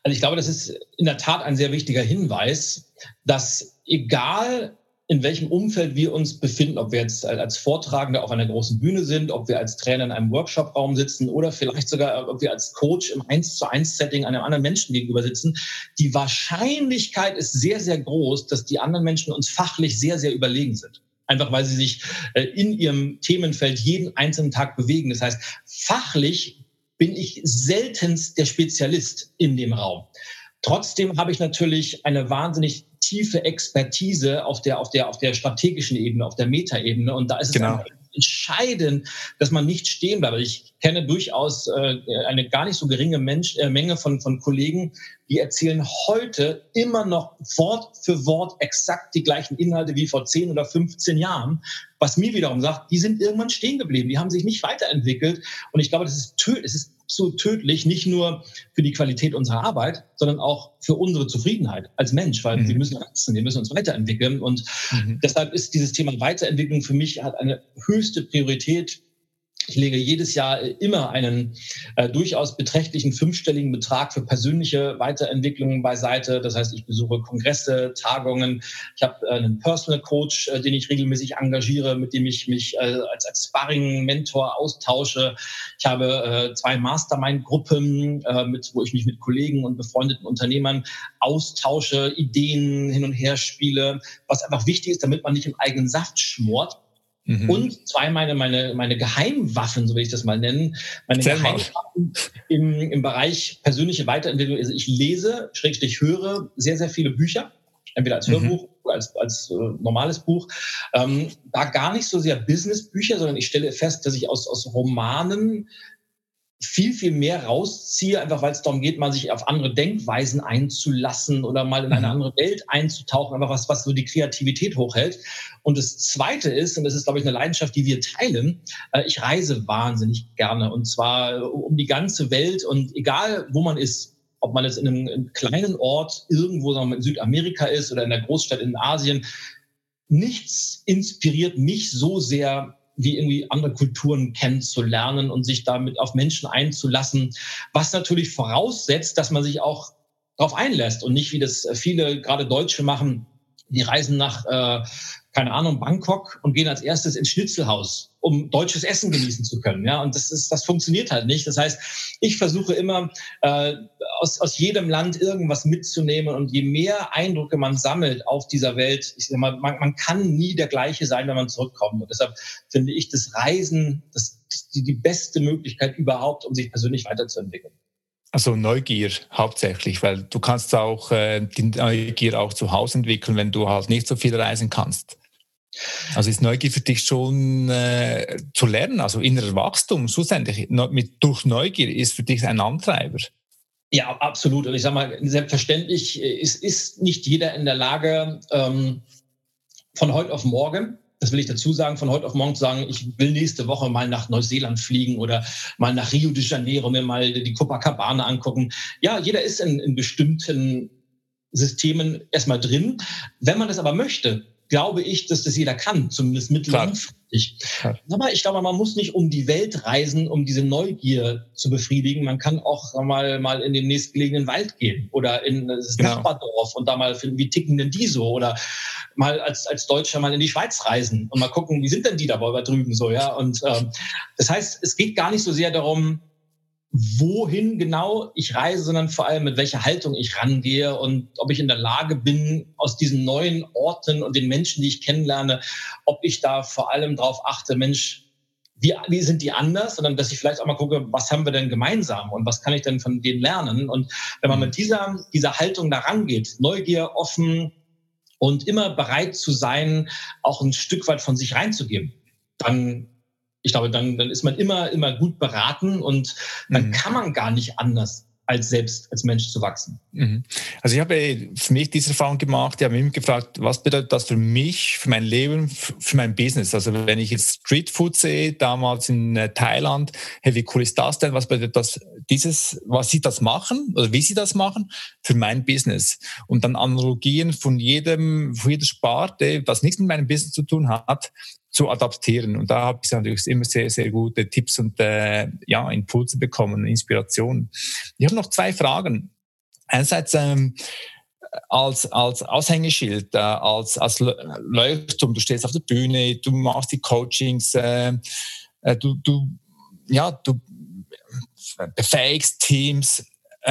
Also ich glaube, das ist in der Tat ein sehr wichtiger Hinweis, dass egal in welchem Umfeld wir uns befinden, ob wir jetzt als Vortragende auf einer großen Bühne sind, ob wir als Trainer in einem Workshop-Raum sitzen oder vielleicht sogar, ob wir als Coach im 1 zu 1 Setting einem anderen Menschen gegenüber sitzen, die Wahrscheinlichkeit ist sehr, sehr groß, dass die anderen Menschen uns fachlich sehr, sehr überlegen sind einfach weil sie sich äh, in ihrem Themenfeld jeden einzelnen Tag bewegen. Das heißt, fachlich bin ich seltenst der Spezialist in dem Raum. Trotzdem habe ich natürlich eine wahnsinnig tiefe Expertise auf der, auf der, auf der strategischen Ebene, auf der Metaebene. Und da ist es genau entscheidend, dass man nicht stehen bleibt. Ich kenne durchaus äh, eine gar nicht so geringe Mensch, äh, Menge von, von Kollegen, die erzählen heute immer noch Wort für Wort exakt die gleichen Inhalte wie vor 10 oder 15 Jahren. Was mir wiederum sagt, die sind irgendwann stehen geblieben, die haben sich nicht weiterentwickelt. Und ich glaube, das ist, es ist so tödlich, nicht nur für die Qualität unserer Arbeit, sondern auch für unsere Zufriedenheit als Mensch, weil mhm. wir müssen wachsen, wir müssen uns weiterentwickeln. Und mhm. deshalb ist dieses Thema Weiterentwicklung für mich hat eine höchste Priorität ich lege jedes Jahr immer einen äh, durchaus beträchtlichen fünfstelligen Betrag für persönliche Weiterentwicklungen beiseite. Das heißt, ich besuche Kongresse, Tagungen. Ich habe äh, einen Personal Coach, äh, den ich regelmäßig engagiere, mit dem ich mich äh, als, als Sparring-Mentor austausche. Ich habe äh, zwei Mastermind-Gruppen, äh, mit, wo ich mich mit Kollegen und befreundeten Unternehmern austausche, Ideen hin und her spiele, was einfach wichtig ist, damit man nicht im eigenen Saft schmort. Mhm. Und zwei meine, meine, meine Geheimwaffen, so will ich das mal nennen. Meine Erzähl Geheimwaffen im, im Bereich persönliche Weiterentwicklung. Also ich lese, schrägstrich höre sehr, sehr viele Bücher. Entweder als mhm. Hörbuch mhm. oder als, als äh, normales Buch. Ähm, da gar nicht so sehr Businessbücher, sondern ich stelle fest, dass ich aus, aus Romanen viel, viel mehr rausziehe, einfach weil es darum geht, mal sich auf andere Denkweisen einzulassen oder mal in eine mhm. andere Welt einzutauchen, einfach was, was so die Kreativität hochhält. Und das Zweite ist, und das ist, glaube ich, eine Leidenschaft, die wir teilen, äh, ich reise wahnsinnig gerne und zwar um die ganze Welt und egal, wo man ist, ob man jetzt in einem, in einem kleinen Ort irgendwo sagen wir, in Südamerika ist oder in der Großstadt in Asien, nichts inspiriert mich so sehr wie irgendwie andere Kulturen kennenzulernen und sich damit auf Menschen einzulassen, was natürlich voraussetzt, dass man sich auch darauf einlässt und nicht, wie das viele gerade Deutsche machen, die reisen nach, äh, keine Ahnung, Bangkok und gehen als erstes ins Schnitzelhaus, um deutsches Essen genießen zu können. Ja, und das ist, das funktioniert halt nicht. Das heißt, ich versuche immer äh, aus, aus jedem Land irgendwas mitzunehmen und je mehr Eindrücke man sammelt auf dieser Welt, ich sag mal, man, man kann nie der gleiche sein, wenn man zurückkommt. Und deshalb finde ich das Reisen das, die, die beste Möglichkeit überhaupt, um sich persönlich weiterzuentwickeln. Also Neugier hauptsächlich, weil du kannst auch äh, die Neugier auch zu Hause entwickeln, wenn du halt nicht so viel reisen kannst. Also ist Neugier für dich schon äh, zu lernen, also innerer Wachstum schlussendlich mit, durch Neugier ist für dich ein Antreiber. Ja, absolut. Und ich sage mal, selbstverständlich ist, ist nicht jeder in der Lage, ähm, von heute auf morgen das will ich dazu sagen, von heute auf morgen zu sagen, ich will nächste Woche mal nach Neuseeland fliegen oder mal nach Rio de Janeiro mir mal die Copacabana angucken. Ja, jeder ist in, in bestimmten Systemen erstmal drin. Wenn man das aber möchte, glaube ich, dass das jeder kann, zumindest mittellangfristig. Aber ich glaube, man muss nicht um die Welt reisen, um diese Neugier zu befriedigen. Man kann auch mal, mal in den nächstgelegenen Wald gehen oder in das genau. Nachbardorf und da mal finden, wie ticken denn die so oder mal als, als Deutscher mal in die Schweiz reisen und mal gucken, wie sind denn die da drüben so, ja. Und ähm, das heißt, es geht gar nicht so sehr darum, wohin genau ich reise, sondern vor allem mit welcher Haltung ich rangehe und ob ich in der Lage bin, aus diesen neuen Orten und den Menschen, die ich kennenlerne, ob ich da vor allem darauf achte, Mensch, wie, wie sind die anders, sondern dass ich vielleicht auch mal gucke, was haben wir denn gemeinsam und was kann ich denn von denen lernen? Und wenn man mhm. mit dieser, dieser Haltung da rangeht, Neugier, offen und immer bereit zu sein, auch ein Stück weit von sich reinzugeben, dann ich glaube, dann, dann ist man immer, immer gut beraten und dann mhm. kann man gar nicht anders, als selbst als Mensch zu wachsen. Mhm. Also ich habe für mich diese Erfahrung gemacht, ich habe mich gefragt, was bedeutet das für mich, für mein Leben, für mein Business? Also wenn ich jetzt Streetfood sehe, damals in äh, Thailand, hey, wie cool ist das denn? Was bedeutet das, dieses, was sie das machen oder wie sie das machen für mein Business? Und dann Analogien von jedem, von jeder Sparte, was nichts mit meinem Business zu tun hat, zu adaptieren. Und da habe ich natürlich immer sehr, sehr gute Tipps und äh, ja, Impulse bekommen, Inspiration. Ich habe noch zwei Fragen. Einerseits ähm, als, als Aushängeschild, äh, als, als Leuchtturm, du stehst auf der Bühne, du machst die Coachings, äh, äh du, du, ja, du befähigst Teams,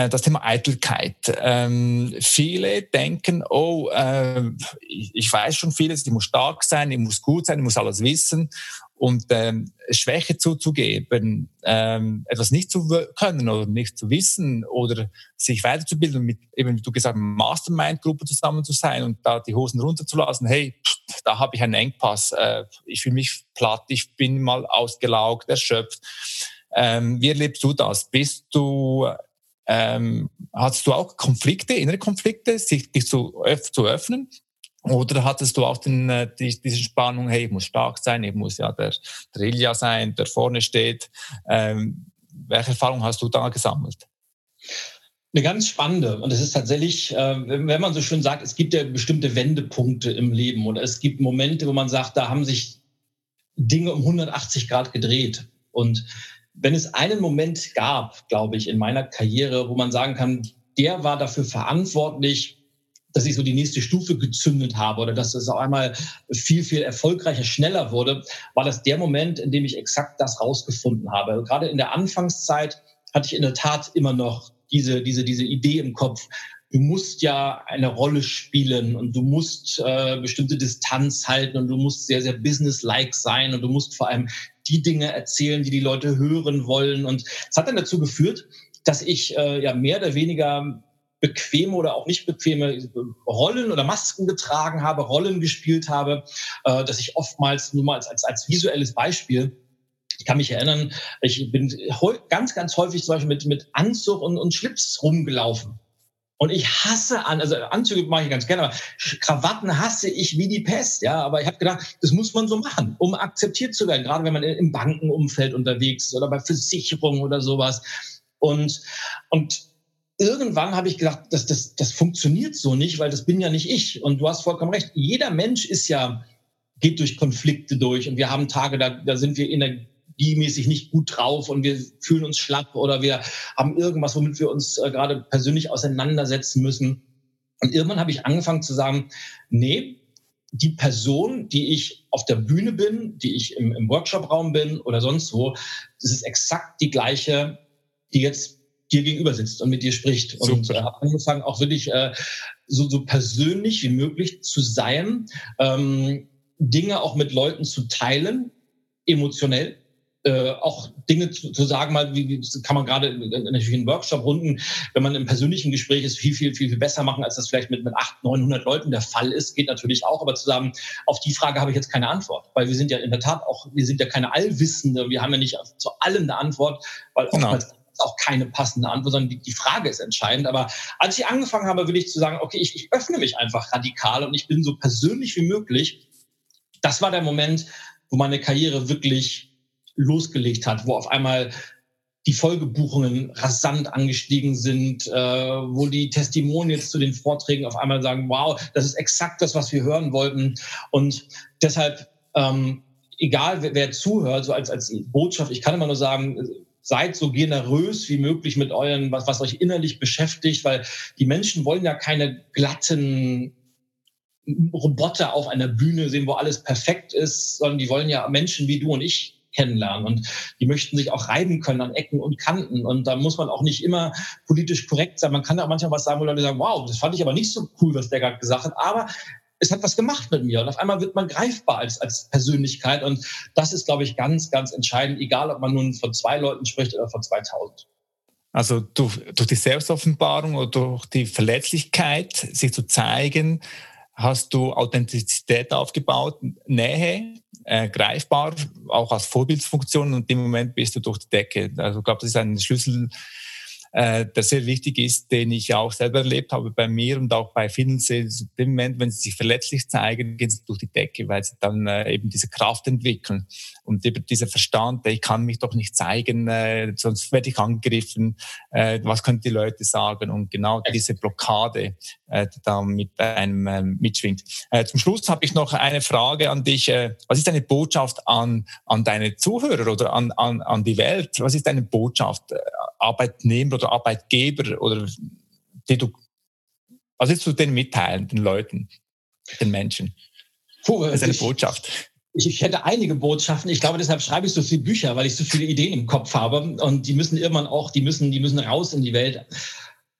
das Thema Eitelkeit. Ähm, viele denken, oh, äh, ich, ich, weiß schon vieles, ich muss stark sein, ich muss gut sein, ich muss alles wissen. Und ähm, Schwäche zuzugeben, ähm, etwas nicht zu können oder nicht zu wissen oder sich weiterzubilden, mit eben, wie du gesagt hast, Mastermind-Gruppe zusammen zu sein und da die Hosen runterzulassen, hey, pff, da habe ich einen Engpass, äh, ich fühle mich platt, ich bin mal ausgelaugt, erschöpft. Ähm, wie erlebst du das? Bist du ähm, hattest du auch Konflikte, innere Konflikte, sich dich zu, öff zu öffnen? Oder hattest du auch den, äh, die, diese Spannung, hey, ich muss stark sein, ich muss ja der, der Ilja sein, der vorne steht. Ähm, welche Erfahrung hast du da gesammelt? Eine ganz spannende. Und es ist tatsächlich, äh, wenn man so schön sagt, es gibt ja bestimmte Wendepunkte im Leben oder es gibt Momente, wo man sagt, da haben sich Dinge um 180 Grad gedreht. Und wenn es einen Moment gab, glaube ich, in meiner Karriere, wo man sagen kann, der war dafür verantwortlich, dass ich so die nächste Stufe gezündet habe oder dass es auf einmal viel, viel erfolgreicher, schneller wurde, war das der Moment, in dem ich exakt das rausgefunden habe. Gerade in der Anfangszeit hatte ich in der Tat immer noch diese, diese, diese Idee im Kopf, du musst ja eine Rolle spielen und du musst äh, bestimmte Distanz halten und du musst sehr, sehr businesslike sein und du musst vor allem die Dinge erzählen, die die Leute hören wollen. Und es hat dann dazu geführt, dass ich äh, ja mehr oder weniger bequeme oder auch nicht bequeme Rollen oder Masken getragen habe, Rollen gespielt habe, äh, dass ich oftmals nur mal als, als, als visuelles Beispiel ich kann mich erinnern, ich bin ganz, ganz häufig zum Beispiel mit, mit Anzug und, und Schlips rumgelaufen. Und ich hasse an, also Anzüge mache ich ganz gerne, aber Krawatten hasse ich wie die Pest, ja. Aber ich habe gedacht, das muss man so machen, um akzeptiert zu werden, gerade wenn man im Bankenumfeld unterwegs ist oder bei Versicherungen oder sowas. Und, und irgendwann habe ich gedacht, das, das, das funktioniert so nicht, weil das bin ja nicht ich. Und du hast vollkommen recht. Jeder Mensch ist ja, geht durch Konflikte durch und wir haben Tage, da, da sind wir in der energiemäßig nicht gut drauf und wir fühlen uns schlapp oder wir haben irgendwas, womit wir uns äh, gerade persönlich auseinandersetzen müssen. Und irgendwann habe ich angefangen zu sagen, nee, die Person, die ich auf der Bühne bin, die ich im, im Workshop-Raum bin oder sonst wo, das ist exakt die gleiche, die jetzt dir gegenüber sitzt und mit dir spricht. Super. Und äh, habe angefangen, auch wirklich äh, so, so persönlich wie möglich zu sein, ähm, Dinge auch mit Leuten zu teilen, emotionell, äh, auch Dinge zu, zu sagen, mal, wie, wie kann man gerade natürlich in Workshop-Runden, wenn man im persönlichen Gespräch ist, viel, viel, viel, viel besser machen, als das vielleicht mit, mit 800, 900 Leuten der Fall ist, geht natürlich auch, aber zu sagen, auf die Frage habe ich jetzt keine Antwort, weil wir sind ja in der Tat auch, wir sind ja keine Allwissende, wir haben ja nicht zu allem eine Antwort, weil genau. oftmals auch keine passende Antwort, sondern die, die, Frage ist entscheidend. Aber als ich angefangen habe, will ich zu sagen, okay, ich, ich öffne mich einfach radikal und ich bin so persönlich wie möglich. Das war der Moment, wo meine Karriere wirklich losgelegt hat, wo auf einmal die Folgebuchungen rasant angestiegen sind, äh, wo die Testimonials zu den Vorträgen auf einmal sagen, wow, das ist exakt das, was wir hören wollten. Und deshalb, ähm, egal wer, wer zuhört, so als, als Botschaft, ich kann immer nur sagen, seid so generös wie möglich mit euren, was, was euch innerlich beschäftigt, weil die Menschen wollen ja keine glatten Roboter auf einer Bühne sehen, wo alles perfekt ist, sondern die wollen ja Menschen wie du und ich kennenlernen. Und die möchten sich auch reiben können an Ecken und Kanten. Und da muss man auch nicht immer politisch korrekt sein. Man kann auch manchmal was sagen, wo Leute sagen, wow, das fand ich aber nicht so cool, was der gerade gesagt hat. Aber es hat was gemacht mit mir. Und auf einmal wird man greifbar als, als Persönlichkeit. Und das ist, glaube ich, ganz, ganz entscheidend, egal ob man nun von zwei Leuten spricht oder von 2000. Also durch, durch die Selbstoffenbarung oder durch die Verletzlichkeit, sich zu zeigen, hast du Authentizität aufgebaut, Nähe, äh, greifbar, auch als Vorbildsfunktion und im Moment bist du durch die Decke. Also ich glaube, das ist ein Schlüssel, äh, der sehr wichtig ist, den ich auch selber erlebt habe bei mir und auch bei vielen Sales. Im Moment, wenn sie sich verletzlich zeigen, gehen sie durch die Decke, weil sie dann äh, eben diese Kraft entwickeln. Und eben dieser Verstand, ich kann mich doch nicht zeigen, äh, sonst werde ich angegriffen, äh, was können die Leute sagen? Und genau diese Blockade, äh, die da mit einem äh, mitschwingt. Äh, zum Schluss habe ich noch eine Frage an dich. Äh, was ist deine Botschaft an, an deine Zuhörer oder an, an, an die Welt? Was ist deine Botschaft? Äh, Arbeitnehmer oder Arbeitgeber oder die du, was willst du denen mitteilen, den Leuten, den Menschen? Puh, das ist eine ich, Botschaft. Ich, ich, hätte einige Botschaften. Ich glaube, deshalb schreibe ich so viele Bücher, weil ich so viele Ideen im Kopf habe und die müssen irgendwann auch, die müssen, die müssen raus in die Welt.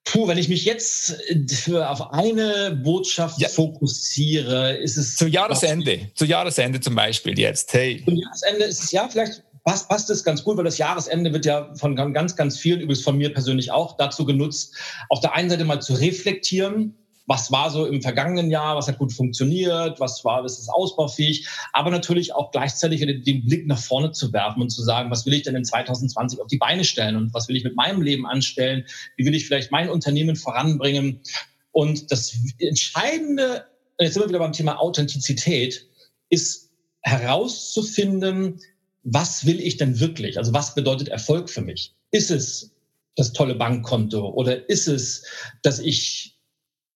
Puh, wenn ich mich jetzt für, auf eine Botschaft ja. fokussiere, ist es. Zu Jahresende, zu Jahresende zum Beispiel jetzt. Hey. Zum Jahresende ist es ja vielleicht passt, passt es ganz gut, weil das Jahresende wird ja von ganz, ganz vielen, übrigens von mir persönlich auch, dazu genutzt, auf der einen Seite mal zu reflektieren, was war so im vergangenen Jahr, was hat gut funktioniert, was war, was ist ausbaufähig, aber natürlich auch gleichzeitig den Blick nach vorne zu werfen und zu sagen, was will ich denn in 2020 auf die Beine stellen und was will ich mit meinem Leben anstellen, wie will ich vielleicht mein Unternehmen voranbringen. Und das Entscheidende, jetzt sind wir wieder beim Thema Authentizität, ist herauszufinden, was will ich denn wirklich? Also was bedeutet Erfolg für mich? Ist es das tolle Bankkonto oder ist es, dass ich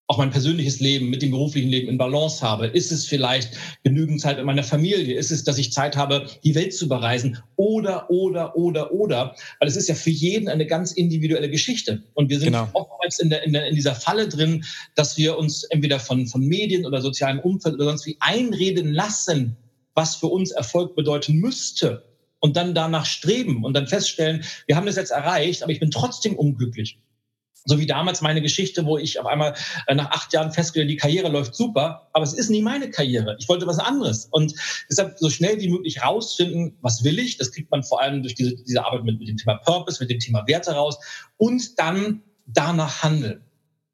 auch mein persönliches Leben mit dem beruflichen Leben in Balance habe? Ist es vielleicht genügend Zeit mit meiner Familie? Ist es, dass ich Zeit habe, die Welt zu bereisen? Oder, oder, oder, oder? Weil es ist ja für jeden eine ganz individuelle Geschichte. Und wir sind genau. oftmals in, der, in, der, in dieser Falle drin, dass wir uns entweder von, von Medien oder sozialem Umfeld oder sonst wie einreden lassen, was für uns Erfolg bedeuten müsste und dann danach streben und dann feststellen, wir haben das jetzt erreicht, aber ich bin trotzdem unglücklich. So wie damals meine Geschichte, wo ich auf einmal äh, nach acht Jahren festgestellt, die Karriere läuft super, aber es ist nie meine Karriere. Ich wollte was anderes. Und deshalb so schnell wie möglich rausfinden, was will ich. Das kriegt man vor allem durch diese, diese Arbeit mit, mit dem Thema Purpose, mit dem Thema Werte raus und dann danach handeln.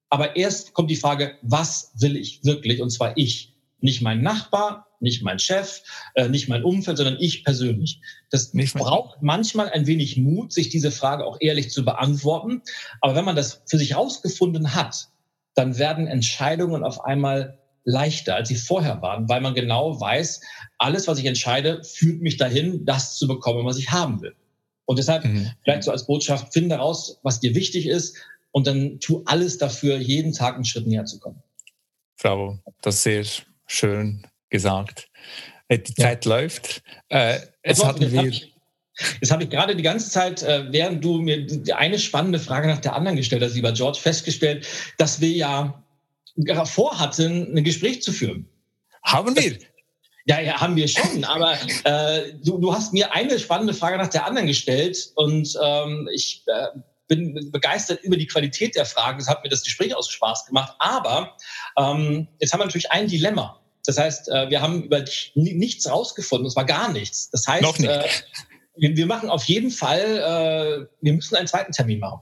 Aber erst kommt die Frage, was will ich wirklich? Und zwar ich. Nicht mein Nachbar, nicht mein Chef, äh, nicht mein Umfeld, sondern ich persönlich. Das braucht manchmal ein wenig Mut, sich diese Frage auch ehrlich zu beantworten. Aber wenn man das für sich herausgefunden hat, dann werden Entscheidungen auf einmal leichter, als sie vorher waren, weil man genau weiß, alles, was ich entscheide, führt mich dahin, das zu bekommen, was ich haben will. Und deshalb mhm. vielleicht so als Botschaft, finde heraus, was dir wichtig ist und dann tu alles dafür, jeden Tag einen Schritt näher zu kommen. Bravo, das ist sehr schön gesagt. Äh, die Zeit ja. läuft. Äh, es hatten wir. Jetzt habe ich gerade die ganze Zeit, äh, während du mir eine spannende Frage nach der anderen gestellt hast, lieber George, festgestellt, dass wir ja vorhatten, ein Gespräch zu führen. Haben wir? Ja, ja, haben wir schon. [laughs] Aber äh, du, du hast mir eine spannende Frage nach der anderen gestellt und ähm, ich äh, bin begeistert über die Qualität der Fragen. Es hat mir das Gespräch aus Spaß gemacht. Aber ähm, jetzt haben wir natürlich ein Dilemma. Das heißt, äh, wir haben über dich nichts rausgefunden. Es war gar nichts. Das heißt, Noch nicht. Äh, wir machen auf jeden Fall, äh, wir müssen einen zweiten Termin machen.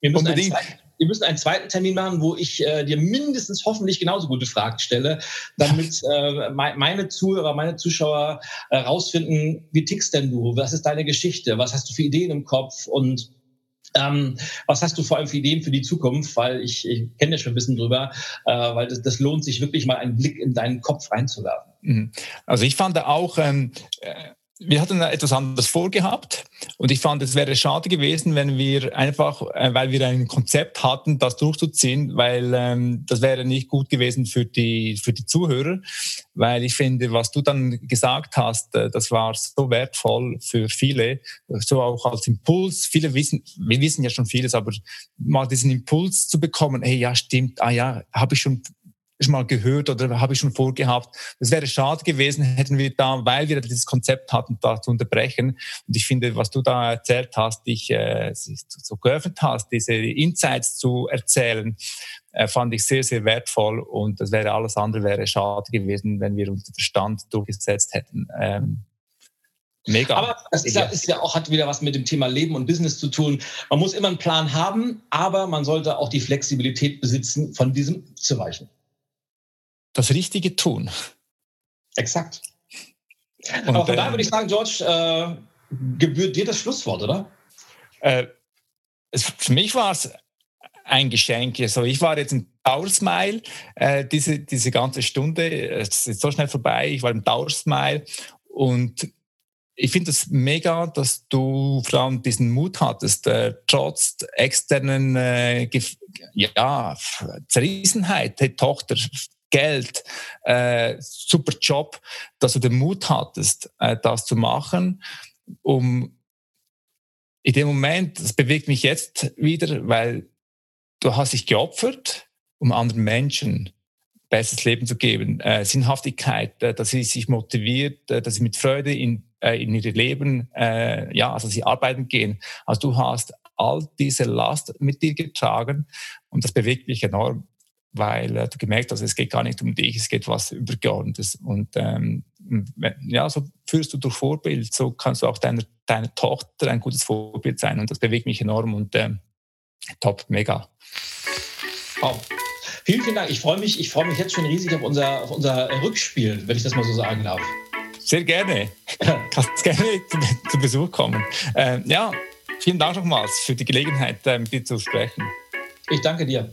Wir müssen Unbedingt. Einen zweiten, wir müssen einen zweiten Termin machen, wo ich äh, dir mindestens hoffentlich genauso gute Fragen stelle, damit [laughs] äh, meine Zuhörer, meine Zuschauer äh, rausfinden, wie tickst denn du? Was ist deine Geschichte? Was hast du für Ideen im Kopf? Und ähm, was hast du vor allem für Ideen für die Zukunft? Weil ich, ich kenne ja schon ein bisschen drüber, äh, weil das, das lohnt sich wirklich mal einen Blick in deinen Kopf reinzuwerfen. Mhm. Also ich fand auch, ähm, äh, wir hatten etwas anderes vorgehabt und ich fand, es wäre schade gewesen, wenn wir einfach, äh, weil wir ein Konzept hatten, das durchzuziehen, weil ähm, das wäre nicht gut gewesen für die, für die Zuhörer, weil ich finde, was du dann gesagt hast, äh, das war so wertvoll für viele, so auch als Impuls. Viele wissen, wir wissen ja schon vieles, aber mal diesen Impuls zu bekommen, hey, ja, stimmt, ah ja, habe ich schon schon mal gehört oder habe ich schon vorgehabt. Es wäre schade gewesen, hätten wir da, weil wir dieses Konzept hatten, da zu unterbrechen. Und ich finde, was du da erzählt hast, dich äh, so geöffnet hast, diese Insights zu erzählen, äh, fand ich sehr, sehr wertvoll. Und das wäre alles andere wäre schade gewesen, wenn wir unseren Verstand durchgesetzt hätten. Ähm, Mega. Aber das ist ja, ist ja, auch, hat wieder was mit dem Thema Leben und Business zu tun. Man muss immer einen Plan haben, aber man sollte auch die Flexibilität besitzen, von diesem zu weichen das Richtige tun. Exakt. Und, Aber von daher würde ich sagen, George, äh, gebührt dir das Schlusswort, oder? Äh, es, für mich war es ein Geschenk. Also ich war jetzt im Tower Smile, äh, diese, diese ganze Stunde, es ist so schnell vorbei, ich war im Tower Smile und ich finde es mega, dass du vor allem diesen Mut hattest, äh, trotz externen äh, ja, Zerrissenheit, hey, Tochter, Geld, äh, super Job, dass du den Mut hattest, äh, das zu machen, um in dem Moment, das bewegt mich jetzt wieder, weil du hast dich geopfert, um anderen Menschen besseres Leben zu geben, äh, Sinnhaftigkeit, äh, dass sie sich motiviert, äh, dass sie mit Freude in, äh, in ihr Leben, äh, ja, also sie arbeiten gehen. Also du hast all diese Last mit dir getragen und das bewegt mich enorm, weil äh, du gemerkt hast, es geht gar nicht um dich, es geht was übergeordnetes und ähm, ja, so führst du durch Vorbild, so kannst du auch deiner, deiner Tochter ein gutes Vorbild sein und das bewegt mich enorm und ähm, top, mega. Wow. Vielen, vielen Dank. Ich freue mich, ich freue mich jetzt schon riesig auf unser, auf unser Rückspiel, wenn ich das mal so sagen darf. Sehr gerne. [laughs] Kannst gerne zu, zu Besuch kommen. Ähm, ja, vielen Dank nochmals für die Gelegenheit, äh, mit dir zu sprechen. Ich danke dir.